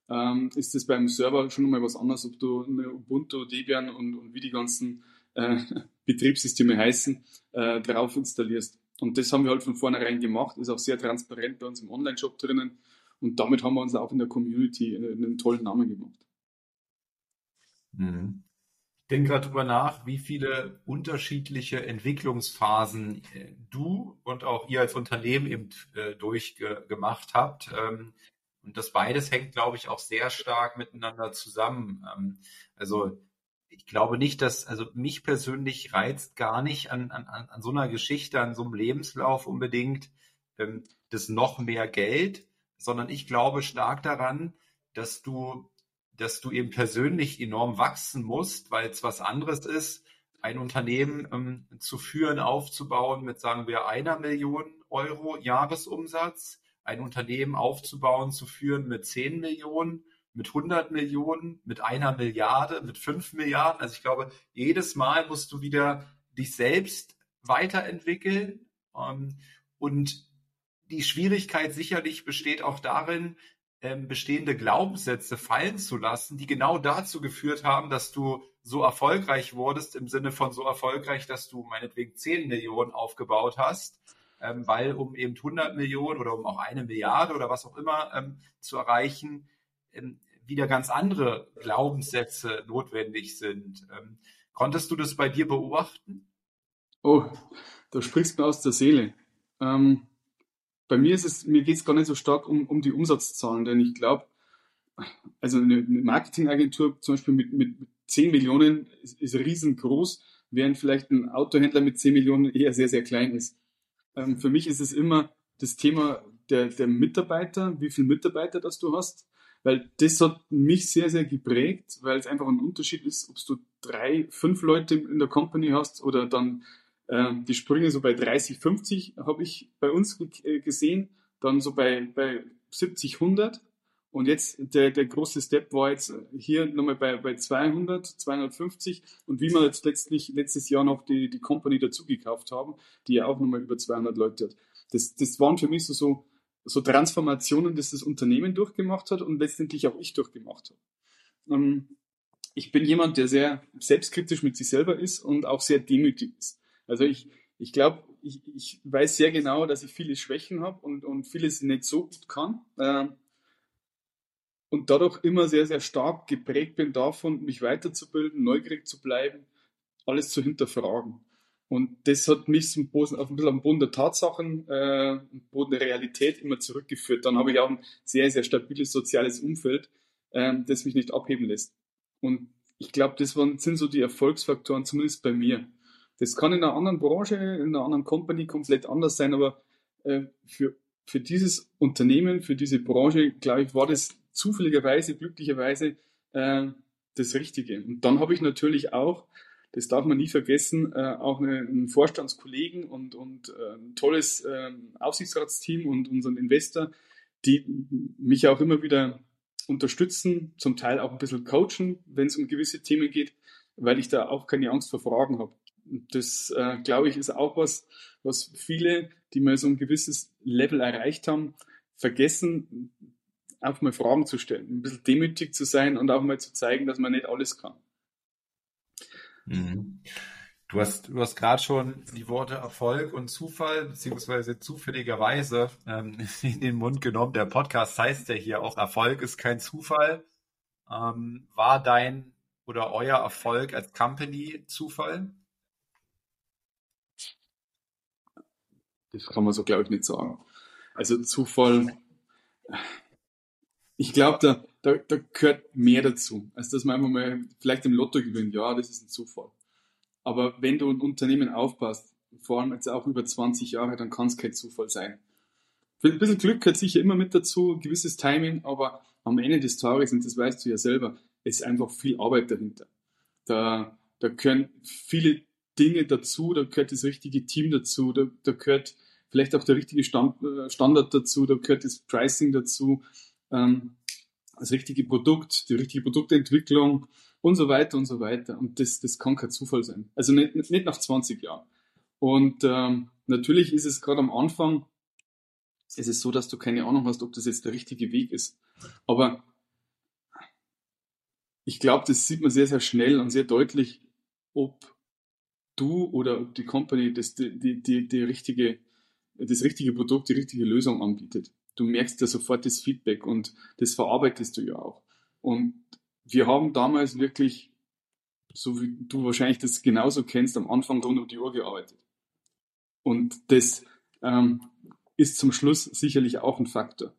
Ähm, ist das beim Server schon mal was anderes, ob du Ubuntu, Debian und, und wie die ganzen äh, Betriebssysteme heißen, äh, drauf installierst. Und das haben wir halt von vornherein gemacht, ist auch sehr transparent bei uns im Online-Shop drinnen. Und damit haben wir uns auch in der Community einen tollen Namen gemacht. Mhm. Ich denke gerade darüber nach, wie viele unterschiedliche Entwicklungsphasen äh, du und auch ihr als Unternehmen eben äh, durchgemacht habt. Ähm, und das beides hängt, glaube ich, auch sehr stark miteinander zusammen. Ähm, also ich glaube nicht, dass, also mich persönlich reizt gar nicht an, an, an so einer Geschichte, an so einem Lebenslauf unbedingt ähm, das noch mehr Geld, sondern ich glaube stark daran, dass du, dass du eben persönlich enorm wachsen musst, weil es was anderes ist, ein Unternehmen ähm, zu führen, aufzubauen mit, sagen wir, einer Million Euro Jahresumsatz, ein Unternehmen aufzubauen, zu führen mit 10 Millionen, mit 100 Millionen, mit einer Milliarde, mit 5 Milliarden. Also ich glaube, jedes Mal musst du wieder dich selbst weiterentwickeln ähm, und die Schwierigkeit sicherlich besteht auch darin, ähm, bestehende Glaubenssätze fallen zu lassen, die genau dazu geführt haben, dass du so erfolgreich wurdest, im Sinne von so erfolgreich, dass du meinetwegen 10 Millionen aufgebaut hast, ähm, weil um eben 100 Millionen oder um auch eine Milliarde oder was auch immer zu erreichen, wieder ganz andere Glaubenssätze notwendig sind. Ähm, konntest du das bei dir beobachten? Oh, da sprichst du mir aus der Seele. Ähm, bei mir ist es, mir geht es gar nicht so stark um, um die Umsatzzahlen, denn ich glaube, also eine Marketingagentur zum Beispiel mit, mit 10 Millionen ist, ist riesengroß, während vielleicht ein Autohändler mit 10 Millionen eher sehr, sehr klein ist. Ähm, für mich ist es immer das Thema der, der Mitarbeiter, wie viele Mitarbeiter das du hast, weil das hat mich sehr, sehr geprägt, weil es einfach ein Unterschied ist, ob du drei, fünf Leute in der Company hast oder dann ähm, die Sprünge so bei 30, 50 habe ich bei uns äh, gesehen, dann so bei, bei 70, 100. Und jetzt der, der große Step war jetzt hier nochmal bei, bei 200, 250 und wie wir jetzt letztlich letztes Jahr noch die, die Company dazugekauft haben, die ja auch nochmal über 200 Leute hat. Das, das waren für mich so, so, so Transformationen, dass das Unternehmen durchgemacht hat und letztendlich auch ich durchgemacht habe. Ähm, ich bin jemand, der sehr selbstkritisch mit sich selber ist und auch sehr demütig ist. Also ich, ich glaube, ich, ich weiß sehr genau, dass ich viele Schwächen habe und, und vieles nicht so gut kann. Äh, und dadurch immer sehr, sehr stark geprägt bin davon, mich weiterzubilden, neugierig zu bleiben, alles zu hinterfragen. Und das hat mich zum Boden, auf ein bisschen am Boden der Tatsachen, äh, Boden der Realität immer zurückgeführt. Dann habe ich auch ein sehr, sehr stabiles soziales Umfeld, äh, das mich nicht abheben lässt. Und ich glaube, das waren, sind so die Erfolgsfaktoren, zumindest bei mir. Das kann in einer anderen Branche, in einer anderen Company komplett anders sein, aber äh, für, für dieses Unternehmen, für diese Branche, glaube ich, war das zufälligerweise, glücklicherweise äh, das Richtige. Und dann habe ich natürlich auch, das darf man nie vergessen, äh, auch einen Vorstandskollegen und, und äh, ein tolles äh, Aufsichtsratsteam und unseren Investor, die mich auch immer wieder unterstützen, zum Teil auch ein bisschen coachen, wenn es um gewisse Themen geht, weil ich da auch keine Angst vor Fragen habe. Das, äh, glaube ich, ist auch was, was viele, die mal so ein gewisses Level erreicht haben, vergessen, auch mal Fragen zu stellen, ein bisschen demütig zu sein und auch mal zu zeigen, dass man nicht alles kann. Mhm. Du hast, du hast gerade schon die Worte Erfolg und Zufall beziehungsweise zufälligerweise ähm, in den Mund genommen. Der Podcast heißt ja hier auch Erfolg ist kein Zufall. Ähm, war dein oder euer Erfolg als Company Zufall? Das kann man so, glaube ich, nicht sagen. Also Zufall, ich glaube, da, da, da gehört mehr dazu, als dass man einfach mal vielleicht im Lotto gewinnt. Ja, das ist ein Zufall. Aber wenn du ein Unternehmen aufpasst, vor allem jetzt auch über 20 Jahre, dann kann es kein Zufall sein. Ein bisschen Glück gehört sicher immer mit dazu, ein gewisses Timing, aber am Ende des Tages, und das weißt du ja selber, ist einfach viel Arbeit dahinter. Da, da gehören viele Dinge dazu, da gehört das richtige Team dazu, da, da gehört vielleicht auch der richtige Stand, äh, Standard dazu, da gehört das Pricing dazu, ähm, das richtige Produkt, die richtige Produktentwicklung und so weiter und so weiter. Und das, das kann kein Zufall sein. Also nicht, nicht nach 20 Jahren. Und ähm, natürlich ist es gerade am Anfang, ist es so, dass du keine Ahnung hast, ob das jetzt der richtige Weg ist. Aber ich glaube, das sieht man sehr, sehr schnell und sehr deutlich, ob du oder die Company das, die, die, die richtige, das richtige Produkt, die richtige Lösung anbietet. Du merkst ja sofort das Feedback und das verarbeitest du ja auch. Und wir haben damals wirklich, so wie du wahrscheinlich das genauso kennst, am Anfang rund um die Uhr gearbeitet. Und das ähm, ist zum Schluss sicherlich auch ein Faktor,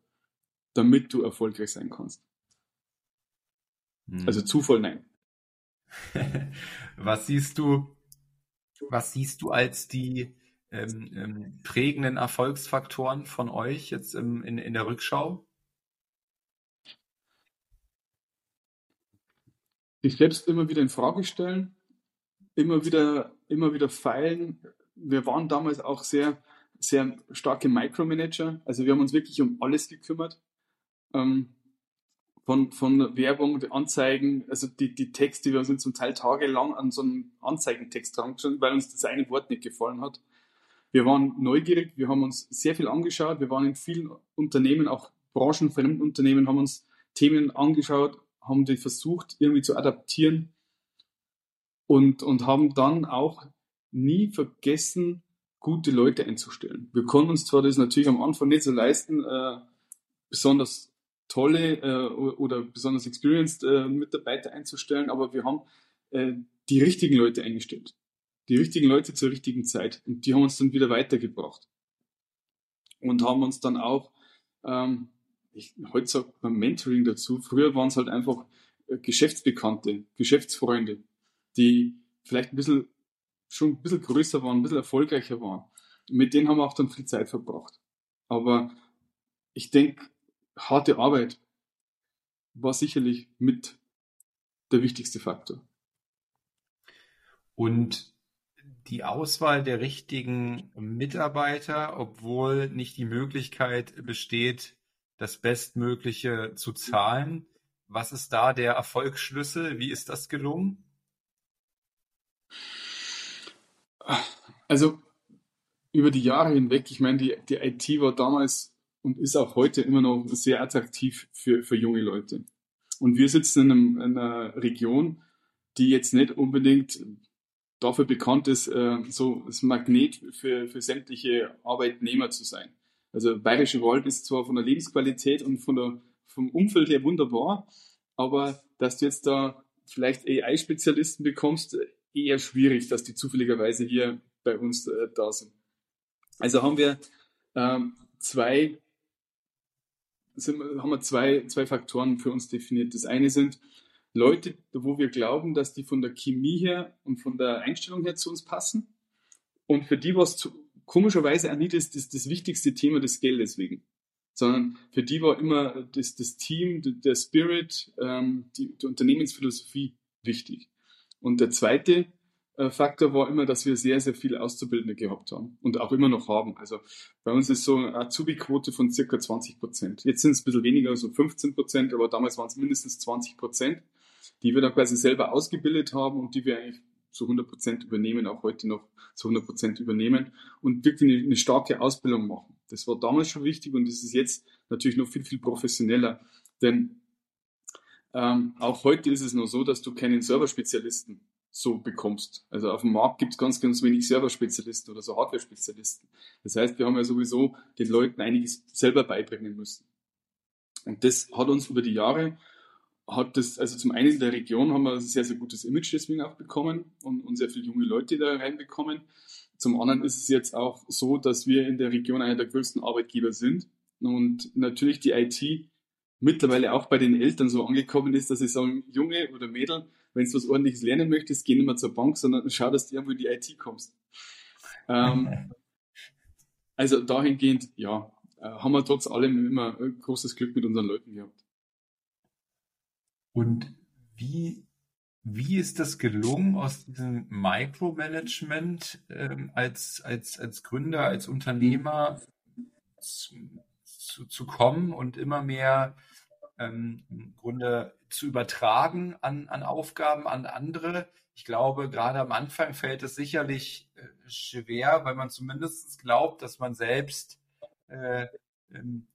damit du erfolgreich sein kannst. Hm. Also Zufall nein. was siehst du, was siehst du als die ähm, ähm, prägenden Erfolgsfaktoren von euch jetzt im, in, in der Rückschau? sich selbst immer wieder in Frage stellen, immer wieder, immer wieder feilen. Wir waren damals auch sehr, sehr starke Micromanager. Also wir haben uns wirklich um alles gekümmert. Ähm, von, von Werbung, Anzeigen, also die, die Texte, wir sind zum Teil tagelang an so einem Anzeigentext dran weil uns das eine Wort nicht gefallen hat. Wir waren neugierig, wir haben uns sehr viel angeschaut, wir waren in vielen Unternehmen, auch branchenfremden Unternehmen, haben uns Themen angeschaut, haben die versucht irgendwie zu adaptieren und, und haben dann auch nie vergessen, gute Leute einzustellen. Wir konnten uns zwar das natürlich am Anfang nicht so leisten, äh, besonders tolle äh, oder besonders experienced äh, Mitarbeiter einzustellen, aber wir haben äh, die richtigen Leute eingestellt. Die richtigen Leute zur richtigen Zeit. Und die haben uns dann wieder weitergebracht. Und haben uns dann auch ähm, ich, heute sagt man Mentoring dazu. Früher waren es halt einfach äh, Geschäftsbekannte, Geschäftsfreunde, die vielleicht ein bisschen, schon ein bisschen größer waren, ein bisschen erfolgreicher waren. mit denen haben wir auch dann viel Zeit verbracht. Aber ich denke, harte Arbeit war sicherlich mit der wichtigste Faktor. Und die Auswahl der richtigen Mitarbeiter, obwohl nicht die Möglichkeit besteht, das Bestmögliche zu zahlen. Was ist da der Erfolgsschlüssel? Wie ist das gelungen? Also über die Jahre hinweg, ich meine, die, die IT war damals und ist auch heute immer noch sehr attraktiv für, für junge Leute. Und wir sitzen in, einem, in einer Region, die jetzt nicht unbedingt dafür bekannt ist, äh, so das Magnet für, für sämtliche Arbeitnehmer zu sein. Also Bayerische Wald ist zwar von der Lebensqualität und von der, vom Umfeld her wunderbar, aber dass du jetzt da vielleicht AI-Spezialisten bekommst, eher schwierig, dass die zufälligerweise hier bei uns äh, da sind. Also haben wir ähm, zwei, sind, haben wir zwei, zwei Faktoren für uns definiert. Das eine sind Leute, wo wir glauben, dass die von der Chemie her und von der Einstellung her zu uns passen und für die was zu, komischerweise auch nicht das, das, das wichtigste Thema des Geldes wegen, sondern für die war immer das, das Team, der Spirit, ähm, die, die Unternehmensphilosophie wichtig. Und der zweite äh, Faktor war immer, dass wir sehr, sehr viele Auszubildende gehabt haben und auch immer noch haben. Also bei uns ist so eine Azubi-Quote von circa 20 Prozent. Jetzt sind es ein bisschen weniger, so 15 Prozent, aber damals waren es mindestens 20 Prozent, die wir dann quasi selber ausgebildet haben und die wir eigentlich zu 100 Prozent übernehmen, auch heute noch zu 100 Prozent übernehmen und wirklich eine, eine, starke Ausbildung machen. Das war damals schon wichtig und das ist jetzt natürlich noch viel, viel professioneller. Denn ähm, auch heute ist es nur so, dass du keinen Serverspezialisten so bekommst. Also auf dem Markt gibt es ganz, ganz wenig Server-Spezialisten oder so Hardware-Spezialisten. Das heißt, wir haben ja sowieso den Leuten einiges selber beibringen müssen. Und das hat uns über die Jahre, hat das, also zum einen in der Region haben wir ein sehr, sehr gutes Image deswegen auch bekommen und, und sehr viele junge Leute da reinbekommen. Zum anderen ist es jetzt auch so, dass wir in der Region einer der größten Arbeitgeber sind und natürlich die IT mittlerweile auch bei den Eltern so angekommen ist, dass sie sagen, Junge oder Mädel, wenn du was ordentliches lernen möchtest, geh nicht mehr zur Bank, sondern schau, dass du irgendwo in die IT kommst. Ähm, also dahingehend, ja, äh, haben wir trotz allem immer großes Glück mit unseren Leuten gehabt. Und wie, wie ist das gelungen, aus diesem Micromanagement ähm, als, als, als Gründer, als Unternehmer zu, zu, zu kommen und immer mehr ähm, im Grunde zu übertragen an, an Aufgaben an andere. Ich glaube, gerade am Anfang fällt es sicherlich äh, schwer, weil man zumindest glaubt, dass man selbst äh, ähm,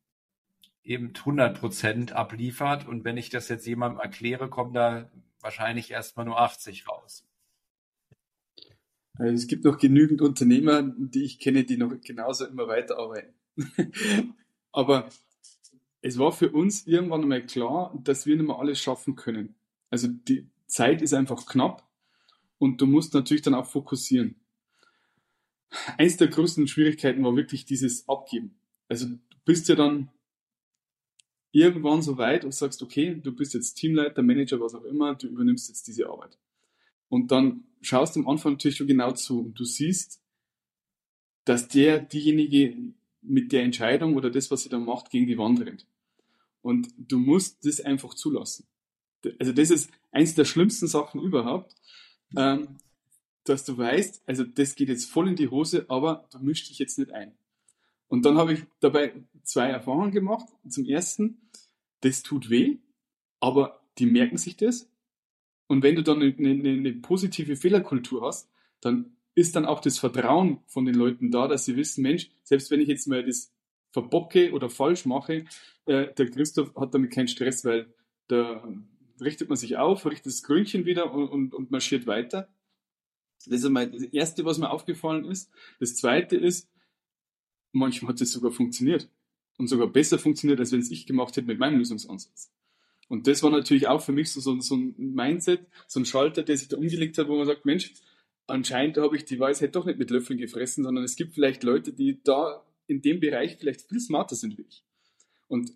eben 100 Prozent abliefert. Und wenn ich das jetzt jemandem erkläre, kommen da wahrscheinlich erstmal nur 80 raus. Also es gibt noch genügend Unternehmer, die ich kenne, die noch genauso immer weiterarbeiten. Aber es war für uns irgendwann einmal klar, dass wir nicht mehr alles schaffen können. Also die Zeit ist einfach knapp und du musst natürlich dann auch fokussieren. Eins der größten Schwierigkeiten war wirklich dieses Abgeben. Also du bist ja dann irgendwann so weit und sagst, okay, du bist jetzt Teamleiter, Manager, was auch immer, du übernimmst jetzt diese Arbeit. Und dann schaust du am Anfang natürlich schon genau zu und du siehst, dass der, diejenige mit der Entscheidung oder das, was sie dann macht, gegen die Wand rennt. Und du musst das einfach zulassen. Also das ist eins der schlimmsten Sachen überhaupt, ähm, dass du weißt, also das geht jetzt voll in die Hose, aber du mischst dich jetzt nicht ein. Und dann habe ich dabei zwei Erfahrungen gemacht. Zum ersten, das tut weh, aber die merken sich das. Und wenn du dann eine, eine, eine positive Fehlerkultur hast, dann ist dann auch das Vertrauen von den Leuten da, dass sie wissen, Mensch, selbst wenn ich jetzt mal das verbocke oder falsch mache, äh, der Christoph hat damit keinen Stress, weil da richtet man sich auf, richtet das Grünchen wieder und, und, und marschiert weiter. Das ist einmal das Erste, was mir aufgefallen ist. Das Zweite ist, manchmal hat es sogar funktioniert. Und sogar besser funktioniert, als wenn es ich gemacht hätte mit meinem Lösungsansatz. Und das war natürlich auch für mich so, so, so ein Mindset, so ein Schalter, der sich da umgelegt hat, wo man sagt, Mensch, anscheinend habe ich die Weisheit doch nicht mit Löffeln gefressen, sondern es gibt vielleicht Leute, die da in dem Bereich vielleicht viel smarter sind wie ich. Und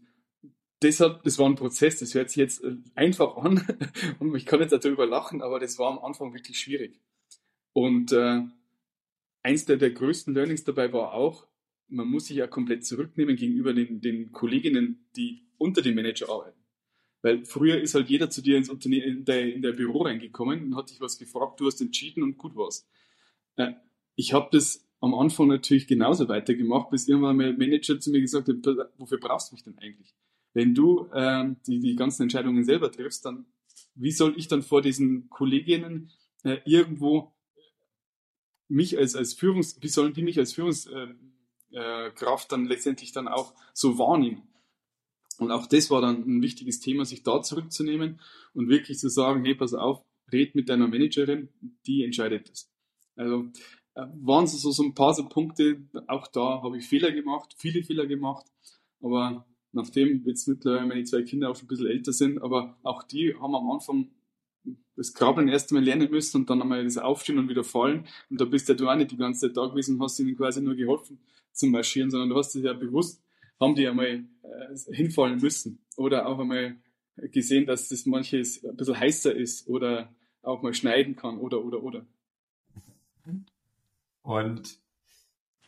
deshalb, das war ein Prozess, das hört sich jetzt äh, einfach an und ich kann jetzt darüber lachen, aber das war am Anfang wirklich schwierig. Und äh, eins der, der größten Learnings dabei war auch, man muss sich ja komplett zurücknehmen gegenüber den, den Kolleginnen, die unter dem Manager arbeiten. Weil früher ist halt jeder zu dir ins Unternehmen, in der, in der Büro reingekommen und hat dich was gefragt, du hast entschieden und gut war's. Äh, ich habe das am Anfang natürlich genauso weitergemacht, bis irgendwann mein Manager zu mir gesagt hat, wofür brauchst du mich denn eigentlich? Wenn du ähm, die, die ganzen Entscheidungen selber triffst, dann wie soll ich dann vor diesen Kolleginnen äh, irgendwo mich als, als Führungs, wie sollen die mich als Führungskraft äh, äh, dann letztendlich dann auch so wahrnehmen? Und auch das war dann ein wichtiges Thema, sich da zurückzunehmen und wirklich zu sagen, hey, pass auf, red mit deiner Managerin, die entscheidet das. Also äh, waren so, so ein paar so Punkte, auch da habe ich Fehler gemacht, viele Fehler gemacht, aber nachdem jetzt mittlerweile meine zwei Kinder auch schon ein bisschen älter sind, aber auch die haben am Anfang das Krabbeln erst einmal lernen müssen und dann einmal das Aufstehen und wieder fallen. Und da bist ja du auch nicht die ganze Zeit da gewesen und hast ihnen quasi nur geholfen zum Marschieren, sondern du hast es ja bewusst haben die einmal äh, hinfallen müssen oder auch einmal gesehen, dass das manches ein bisschen heißer ist oder auch mal schneiden kann oder oder oder. Und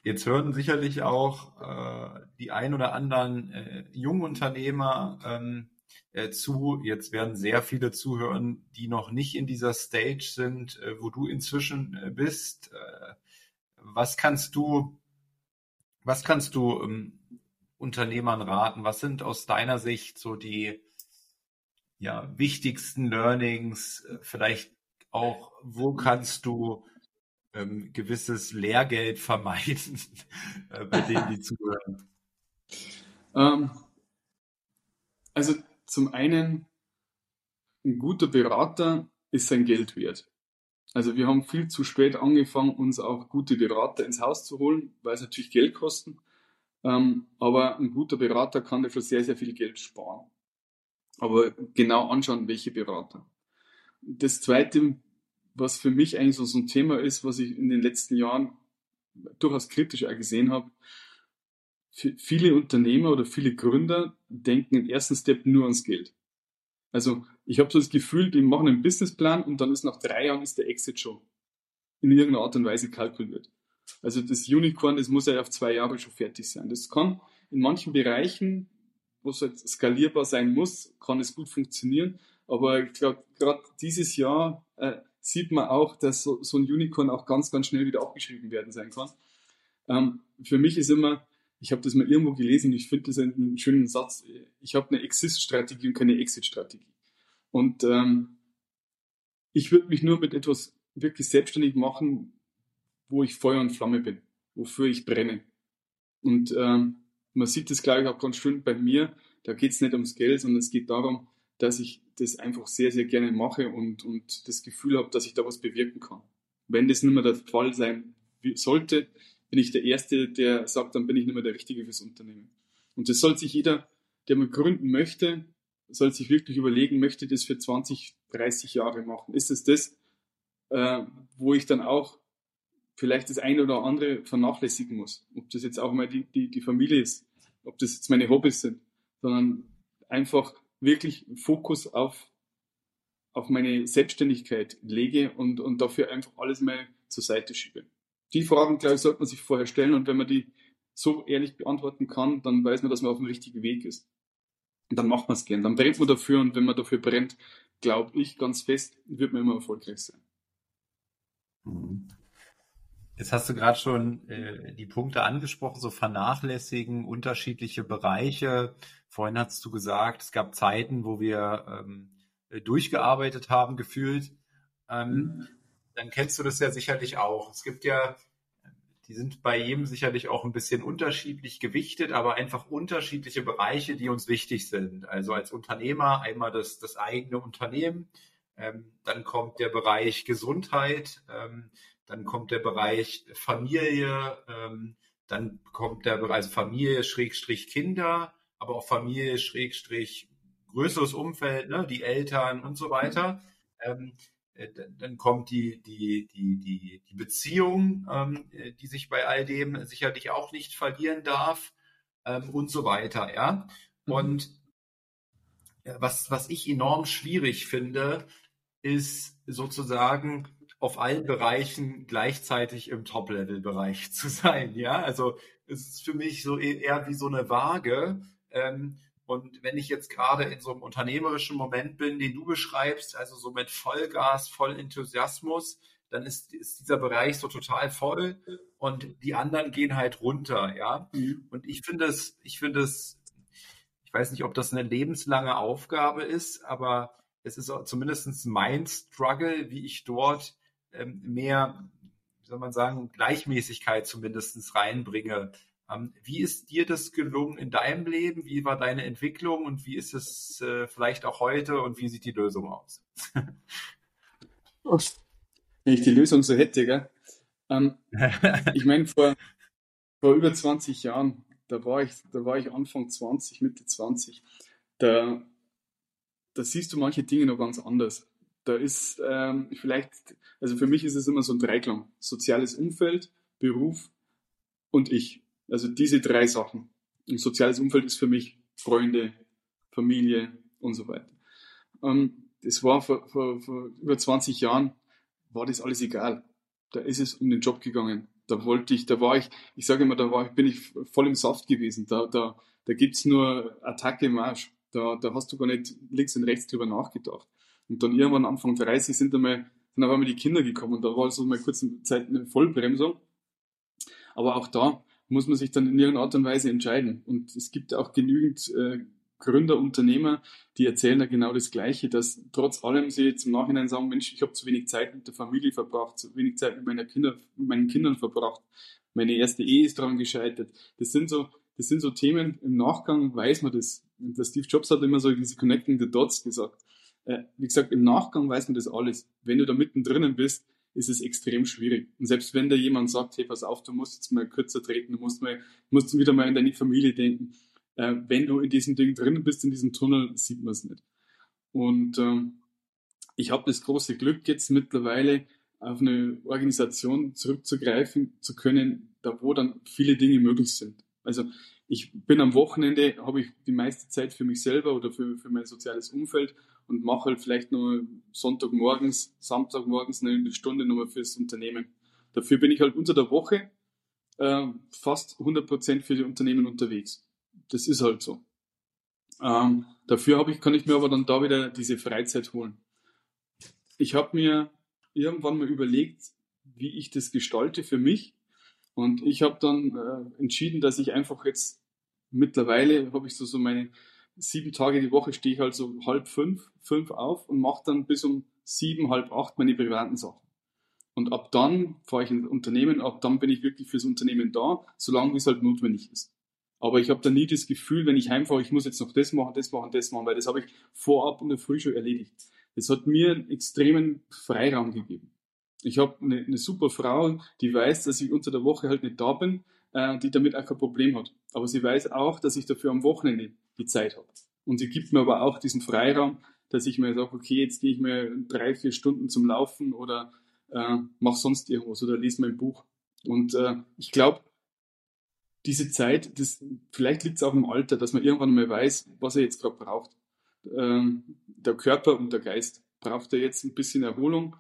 jetzt hören sicherlich auch äh, die ein oder anderen äh, Jungunternehmer ähm, äh, zu. Jetzt werden sehr viele zuhören, die noch nicht in dieser Stage sind, äh, wo du inzwischen äh, bist. Äh, was kannst du, was kannst du ähm, Unternehmern raten? Was sind aus deiner Sicht so die ja, wichtigsten Learnings? Äh, vielleicht auch, wo kannst du ähm, gewisses Lehrgeld vermeiden äh, bei denen, die zuhören? Ähm, also zum einen, ein guter Berater ist sein Geld wert. Also wir haben viel zu spät angefangen, uns auch gute Berater ins Haus zu holen, weil es natürlich Geld kosten. Ähm, aber ein guter Berater kann dafür sehr, sehr viel Geld sparen. Aber genau anschauen, welche Berater. Das Zweite, was für mich eigentlich so, ein Thema ist, was ich in den letzten Jahren durchaus kritisch gesehen habe, viele Unternehmer oder viele Gründer denken im ersten Step nur ans Geld. Also ich habe so das Gefühl, die machen einen Businessplan und dann ist nach drei Jahren ist der Exit schon in irgendeiner Art und Weise kalkuliert. Also das Unicorn, das muss ja auf zwei Jahre schon fertig sein. Das kann in manchen Bereichen, wo es halt skalierbar sein muss, kann es gut funktionieren. Aber ich glaube, gerade dieses Jahr äh, sieht man auch, dass so, so, ein Unicorn auch ganz, ganz schnell wieder abgeschrieben werden sein kann. Ähm, für mich ist immer, ich habe das mal irgendwo gelesen, ich finde das einen schönen Satz, ich habe eine Exist-Strategie und keine Exit-Strategie. Und ähm, ich würde mich nur mit etwas wirklich selbstständig machen, wo ich Feuer und Flamme bin, wofür ich brenne. Und ähm, man sieht das, glaube ich, auch ganz schön bei mir. Da geht es nicht ums Geld, sondern es geht darum, dass ich das einfach sehr, sehr gerne mache und, und das Gefühl habe, dass ich da was bewirken kann. Wenn das nicht mehr der Fall sein sollte, bin ich der Erste, der sagt, dann bin ich nicht mehr der Richtige fürs Unternehmen. Und das soll sich jeder, der mal gründen möchte, soll sich wirklich überlegen, möchte das für 20, 30 Jahre machen? Ist es das, äh, wo ich dann auch vielleicht das eine oder andere vernachlässigen muss? Ob das jetzt auch mal die, die, die Familie ist, ob das jetzt meine Hobbys sind, sondern einfach wirklich Fokus auf, auf meine Selbstständigkeit lege und, und dafür einfach alles mal zur Seite schiebe. Die Fragen, glaube ich, sollte man sich vorher stellen und wenn man die so ehrlich beantworten kann, dann weiß man, dass man auf dem richtigen Weg ist. Und dann macht man es gern. Dann brennt man dafür und wenn man dafür brennt, glaube ich ganz fest, wird man immer erfolgreich sein. Mhm. Jetzt hast du gerade schon äh, die Punkte angesprochen, so vernachlässigen, unterschiedliche Bereiche. Vorhin hast du gesagt, es gab Zeiten, wo wir ähm, durchgearbeitet haben, gefühlt. Ähm, mhm dann kennst du das ja sicherlich auch. Es gibt ja, die sind bei jedem sicherlich auch ein bisschen unterschiedlich gewichtet, aber einfach unterschiedliche Bereiche, die uns wichtig sind. Also als Unternehmer einmal das, das eigene Unternehmen, ähm, dann kommt der Bereich Gesundheit, ähm, dann kommt der Bereich Familie, ähm, dann kommt der Bereich Familie Schrägstrich Kinder, aber auch Familie Schrägstrich größeres Umfeld, ne, die Eltern und so weiter. Ähm, äh, dann kommt die, die, die, die, die Beziehung, ähm, die sich bei all dem sicherlich auch nicht verlieren darf ähm, und so weiter, ja. Mhm. Und was, was ich enorm schwierig finde, ist sozusagen auf allen Bereichen gleichzeitig im Top-Level-Bereich zu sein, ja. Also es ist für mich so e-, eher wie so eine Waage. Ähm, und wenn ich jetzt gerade in so einem unternehmerischen Moment bin, den du beschreibst, also so mit Vollgas, voll Enthusiasmus, dann ist, ist dieser Bereich so total voll und die anderen gehen halt runter, ja. Mhm. Und ich finde es, ich finde es, ich weiß nicht, ob das eine lebenslange Aufgabe ist, aber es ist zumindest mein Struggle, wie ich dort ähm, mehr, wie soll man sagen, Gleichmäßigkeit zumindest reinbringe. Ähm, wie ist dir das gelungen in deinem Leben? Wie war deine Entwicklung und wie ist es äh, vielleicht auch heute und wie sieht die Lösung aus? Wenn ich die Lösung so hätte, gell? Ähm, ich meine, vor, vor über 20 Jahren, da war ich, da war ich Anfang 20, Mitte 20, da, da siehst du manche Dinge noch ganz anders. Da ist ähm, vielleicht, also für mich ist es immer so ein Dreiklang. Soziales Umfeld, Beruf und ich. Also diese drei Sachen. Ein soziales Umfeld ist für mich Freunde, Familie und so weiter. Ähm, das war vor, vor, vor über 20 Jahren, war das alles egal. Da ist es um den Job gegangen. Da wollte ich, da war ich, ich sage immer, da war ich, bin ich voll im Saft gewesen. Da, da, da gibt's nur Attacke Marsch. Da, da hast du gar nicht links und rechts drüber nachgedacht. Und dann irgendwann Anfang 30 sind einmal, sind auf einmal die Kinder gekommen und da war so mal kurz eine Zeit eine Vollbremsung. Aber auch da, muss man sich dann in irgendeiner Art und Weise entscheiden. Und es gibt auch genügend äh, Gründer, Unternehmer, die erzählen da genau das Gleiche, dass trotz allem sie jetzt im Nachhinein sagen, Mensch, ich habe zu wenig Zeit mit der Familie verbracht, zu wenig Zeit mit, meiner Kinder, mit meinen Kindern verbracht, meine erste Ehe ist daran gescheitert. Das sind so, das sind so Themen, im Nachgang weiß man das. Und der Steve Jobs hat immer so diese Connecting the Dots gesagt. Äh, wie gesagt, im Nachgang weiß man das alles. Wenn du da mittendrin bist, ist es extrem schwierig. Und selbst wenn da jemand sagt, hey, pass auf, du musst jetzt mal kürzer treten, du musst, mal, musst wieder mal an deine Familie denken, äh, wenn du in diesem Ding drin bist, in diesem Tunnel, sieht man es nicht. Und ähm, ich habe das große Glück, jetzt mittlerweile auf eine Organisation zurückzugreifen zu können, da wo dann viele Dinge möglich sind. Also ich bin am Wochenende, habe ich die meiste Zeit für mich selber oder für, für mein soziales Umfeld und mache halt vielleicht nur Sonntagmorgens, Samstagmorgens eine Stunde nochmal fürs Unternehmen. Dafür bin ich halt unter der Woche äh, fast 100% für die Unternehmen unterwegs. Das ist halt so. Ähm, dafür ich, kann ich mir aber dann da wieder diese Freizeit holen. Ich habe mir irgendwann mal überlegt, wie ich das gestalte für mich. Und ich habe dann äh, entschieden, dass ich einfach jetzt mittlerweile habe ich so, so meine sieben Tage die Woche stehe ich halt so halb fünf, fünf auf und mache dann bis um sieben, halb acht meine privaten Sachen. Und ab dann fahre ich ins Unternehmen, ab dann bin ich wirklich fürs Unternehmen da, solange es halt notwendig ist. Aber ich habe da nie das Gefühl, wenn ich heimfahre, ich muss jetzt noch das machen, das machen, das machen, weil das habe ich vorab in der Früh schon erledigt. Das hat mir einen extremen Freiraum gegeben. Ich habe eine, eine super Frau, die weiß, dass ich unter der Woche halt nicht da bin, äh, die damit auch kein Problem hat. Aber sie weiß auch, dass ich dafür am Wochenende die Zeit habe. Und sie gibt mir aber auch diesen Freiraum, dass ich mir sage, okay, jetzt gehe ich mir drei, vier Stunden zum Laufen oder äh, mache sonst irgendwas oder lese mein Buch. Und äh, ich glaube, diese Zeit, das, vielleicht liegt es auch im Alter, dass man irgendwann mal weiß, was er jetzt gerade braucht. Ähm, der Körper und der Geist. Braucht er jetzt ein bisschen Erholung?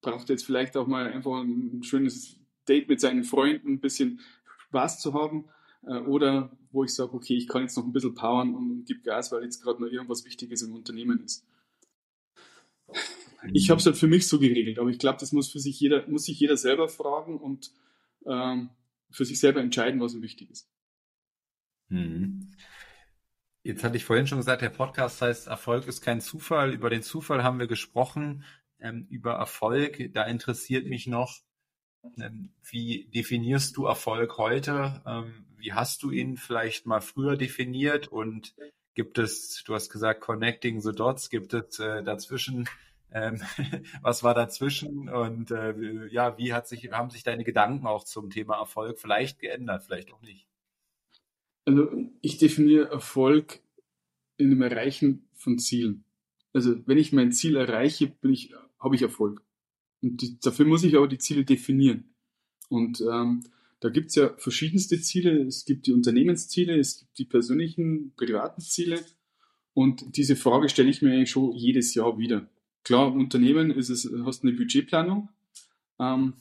Braucht er jetzt vielleicht auch mal einfach ein schönes Date mit seinen Freunden, ein bisschen Spaß zu haben? Äh, oder wo ich sage, okay, ich kann jetzt noch ein bisschen powern und gebe Gas, weil jetzt gerade noch irgendwas Wichtiges im Unternehmen ist. Ich habe es halt für mich so geregelt, aber ich glaube, das muss für sich jeder, muss sich jeder selber fragen und ähm, für sich selber entscheiden, was ihm wichtig ist. Mhm. Jetzt hatte ich vorhin schon gesagt, der Podcast heißt Erfolg ist kein Zufall. Über den Zufall haben wir gesprochen. Ähm, über Erfolg, da interessiert mich noch, wie definierst du Erfolg heute? Ähm, wie hast du ihn vielleicht mal früher definiert? Und gibt es, du hast gesagt, Connecting the Dots, gibt es äh, dazwischen, ähm, was war dazwischen? Und äh, ja, wie hat sich, haben sich deine Gedanken auch zum Thema Erfolg vielleicht geändert, vielleicht auch nicht? Also ich definiere Erfolg in dem Erreichen von Zielen. Also wenn ich mein Ziel erreiche, bin ich, habe ich Erfolg. Und die, dafür muss ich aber die Ziele definieren. Und ähm, da gibt es ja verschiedenste Ziele. Es gibt die Unternehmensziele, es gibt die persönlichen, privaten Ziele. Und diese Frage stelle ich mir eigentlich schon jedes Jahr wieder. Klar, im Unternehmen ist es, hast eine Budgetplanung. Ähm,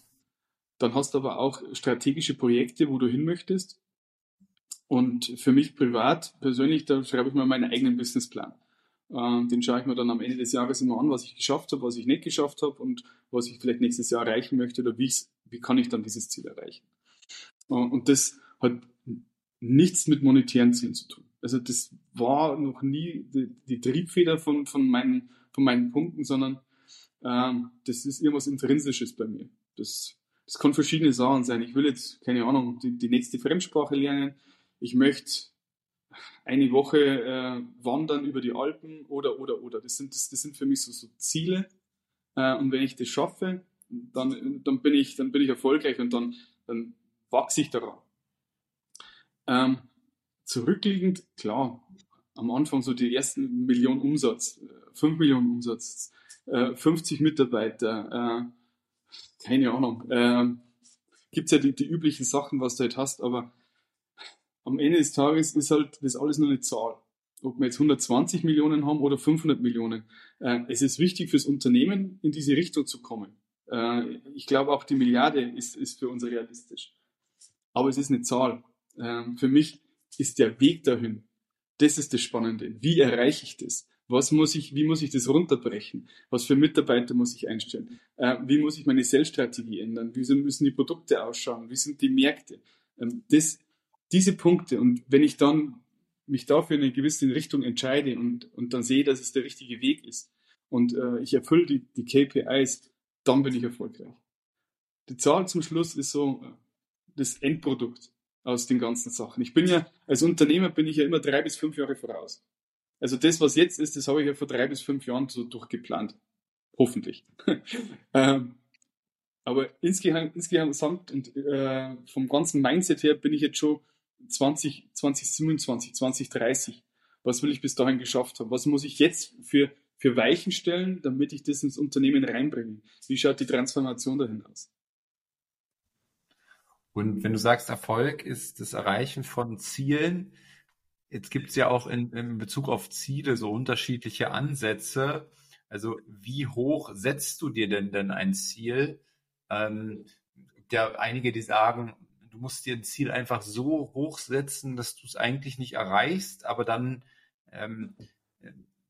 dann hast du aber auch strategische Projekte, wo du hin möchtest. Und für mich privat, persönlich, da schreibe ich mir meinen eigenen Businessplan. Ähm, den schaue ich mir dann am Ende des Jahres immer an, was ich geschafft habe, was ich nicht geschafft habe und was ich vielleicht nächstes Jahr erreichen möchte oder wie, wie kann ich dann dieses Ziel erreichen. Äh, und das hat nichts mit monetären Zielen zu tun. Also das war noch nie die, die Triebfeder von, von, meinen, von meinen Punkten, sondern ähm, das ist irgendwas Intrinsisches bei mir. Das, das kann verschiedene Sachen sein. Ich will jetzt, keine Ahnung, die, die nächste Fremdsprache lernen. Ich möchte eine Woche äh, wandern über die Alpen oder, oder, oder. Das sind, das, das sind für mich so, so Ziele. Äh, und wenn ich das schaffe, dann, dann, bin ich, dann bin ich erfolgreich und dann, dann wachse ich daran. Ähm, zurückliegend, klar, am Anfang so die ersten Millionen Umsatz, 5 äh, Millionen Umsatz, äh, 50 Mitarbeiter, äh, keine Ahnung. Äh, Gibt es ja die, die üblichen Sachen, was du halt hast, aber am Ende des Tages ist halt das alles nur eine Zahl. Ob wir jetzt 120 Millionen haben oder 500 Millionen. Äh, es ist wichtig fürs Unternehmen, in diese Richtung zu kommen. Äh, ich glaube auch die Milliarde ist, ist für uns realistisch. Aber es ist eine Zahl. Äh, für mich ist der Weg dahin. Das ist das Spannende. Wie erreiche ich das? Was muss ich, wie muss ich das runterbrechen? Was für Mitarbeiter muss ich einstellen? Äh, wie muss ich meine Selbststrategie ändern? Wie müssen die Produkte ausschauen? Wie sind die Märkte? Ähm, das diese Punkte und wenn ich dann mich dafür in eine gewisse Richtung entscheide und, und dann sehe, dass es der richtige Weg ist und äh, ich erfülle die, die KPIs, dann bin ich erfolgreich. Die Zahl zum Schluss ist so äh, das Endprodukt aus den ganzen Sachen. Ich bin ja, als Unternehmer bin ich ja immer drei bis fünf Jahre voraus. Also das, was jetzt ist, das habe ich ja vor drei bis fünf Jahren so durchgeplant. Hoffentlich. ähm, Aber insgesamt, insgesamt und äh, vom ganzen Mindset her bin ich jetzt schon 20, 2027, 2030. Was will ich bis dahin geschafft haben? Was muss ich jetzt für, für Weichen stellen, damit ich das ins Unternehmen reinbringe? Wie schaut die Transformation dahin aus? Und wenn du sagst, Erfolg ist das Erreichen von Zielen, jetzt gibt es ja auch in, in Bezug auf Ziele so unterschiedliche Ansätze. Also wie hoch setzt du dir denn denn ein Ziel? Ähm, ja einige, die sagen, du musst dir ein Ziel einfach so hoch setzen, dass du es eigentlich nicht erreichst, aber dann, ähm,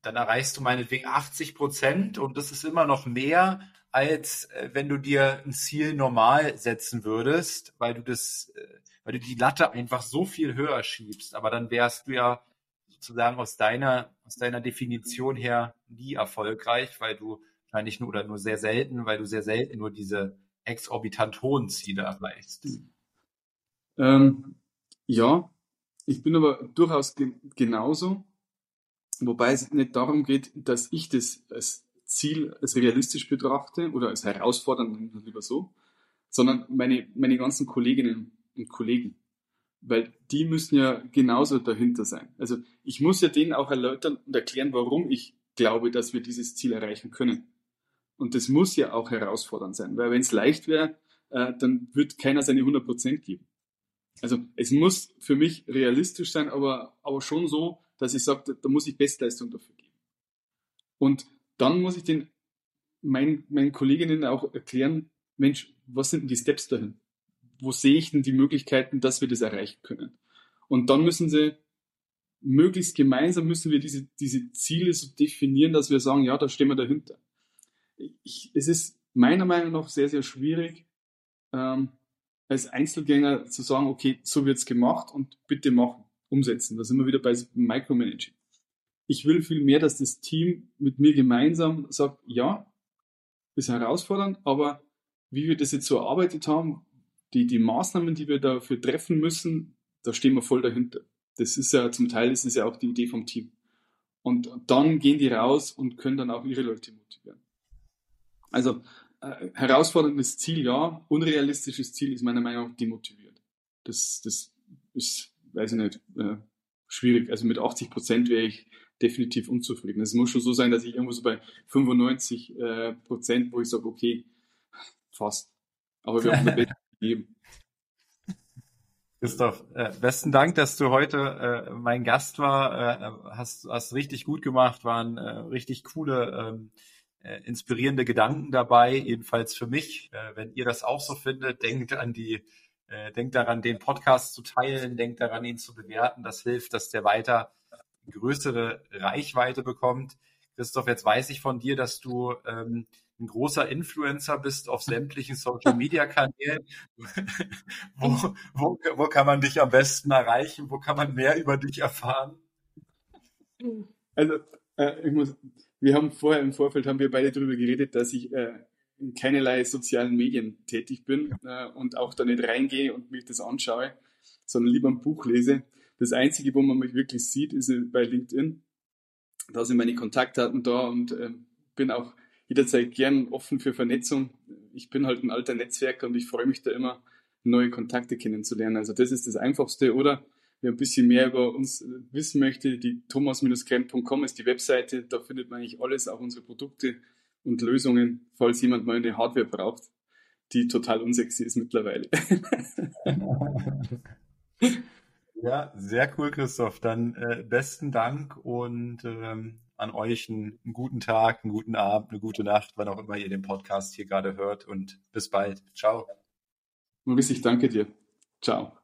dann erreichst du meinetwegen 80 Prozent und das ist immer noch mehr, als äh, wenn du dir ein Ziel normal setzen würdest, weil du das, äh, weil du die Latte einfach so viel höher schiebst. Aber dann wärst du ja sozusagen aus deiner, aus deiner Definition her nie erfolgreich, weil du wahrscheinlich nur oder nur sehr selten, weil du sehr selten nur diese exorbitant hohen Ziele erreichst. Ähm, ja, ich bin aber durchaus ge genauso, wobei es nicht darum geht, dass ich das als Ziel als realistisch betrachte oder als herausfordernd, lieber so, sondern meine, meine ganzen Kolleginnen und Kollegen. Weil die müssen ja genauso dahinter sein. Also ich muss ja denen auch erläutern und erklären, warum ich glaube, dass wir dieses Ziel erreichen können. Und das muss ja auch herausfordernd sein, weil wenn es leicht wäre, äh, dann wird keiner seine 100% geben. Also es muss für mich realistisch sein, aber, aber schon so, dass ich sage, da, muss ich Bestleistung dafür geben. Und dann muss ich den meinen, meinen Kolleginnen auch erklären, Mensch, was sind denn die Steps dahin? Wo sehe ich denn die Möglichkeiten, dass wir das erreichen können? Und dann müssen sie möglichst gemeinsam müssen wir diese, diese Ziele so definieren, dass wir sagen, ja, da stehen wir dahinter. Ich, es ist meiner Meinung nach sehr, sehr schwierig, ähm, als Einzelgänger zu sagen, okay, so wird's gemacht und bitte machen, umsetzen. Da sind wir wieder bei Micromanaging. Ich will viel mehr, dass das Team mit mir gemeinsam sagt, ja, ist herausfordernd, aber wie wir das jetzt so erarbeitet haben, die, die Maßnahmen, die wir dafür treffen müssen, da stehen wir voll dahinter. Das ist ja zum Teil, das ist ja auch die Idee vom Team. Und dann gehen die raus und können dann auch ihre Leute motivieren. Also äh, herausforderndes Ziel, ja. Unrealistisches Ziel ist meiner Meinung nach demotiviert. Das, das ist, weiß ich nicht, äh, schwierig. Also mit 80 Prozent wäre ich definitiv unzufrieden. Es muss schon so sein, dass ich irgendwo so bei 95 äh, Prozent, wo ich sage, okay, fast. Aber wir haben eine gegeben. Christoph, äh, besten Dank, dass du heute äh, mein Gast war. Äh, hast, hast richtig gut gemacht, waren äh, richtig coole, ähm, äh, inspirierende Gedanken dabei, jedenfalls für mich. Äh, wenn ihr das auch so findet, denkt an die, äh, denkt daran, den Podcast zu teilen, denkt daran, ihn zu bewerten. Das hilft, dass der weiter größere Reichweite bekommt. Christoph, jetzt weiß ich von dir, dass du ähm, ein großer Influencer bist auf sämtlichen Social Media Kanälen. wo, wo, wo kann man dich am besten erreichen? Wo kann man mehr über dich erfahren? Also, äh, ich muss, wir haben vorher im Vorfeld haben wir beide darüber geredet, dass ich äh, in keinerlei sozialen Medien tätig bin äh, und auch da nicht reingehe und mich das anschaue, sondern lieber ein Buch lese. Das Einzige, wo man mich wirklich sieht, ist bei LinkedIn. Da sind meine Kontaktdaten da und äh, bin auch jederzeit gern offen für Vernetzung. Ich bin halt ein alter Netzwerker und ich freue mich da immer, neue Kontakte kennenzulernen. Also das ist das Einfachste. Oder wer ein bisschen mehr über uns wissen möchte, die thomas-kremp.com ist die Webseite. Da findet man eigentlich alles, auch unsere Produkte und Lösungen, falls jemand mal eine Hardware braucht, die total unsexy ist mittlerweile. ja, sehr cool, Christoph. Dann äh, besten Dank und ähm, an euch einen, einen, guten Tag, einen guten Abend, eine gute Nacht, wann auch immer ihr den Podcast hier gerade hört und bis bald. Ciao. Maurice, ich danke dir. Ciao.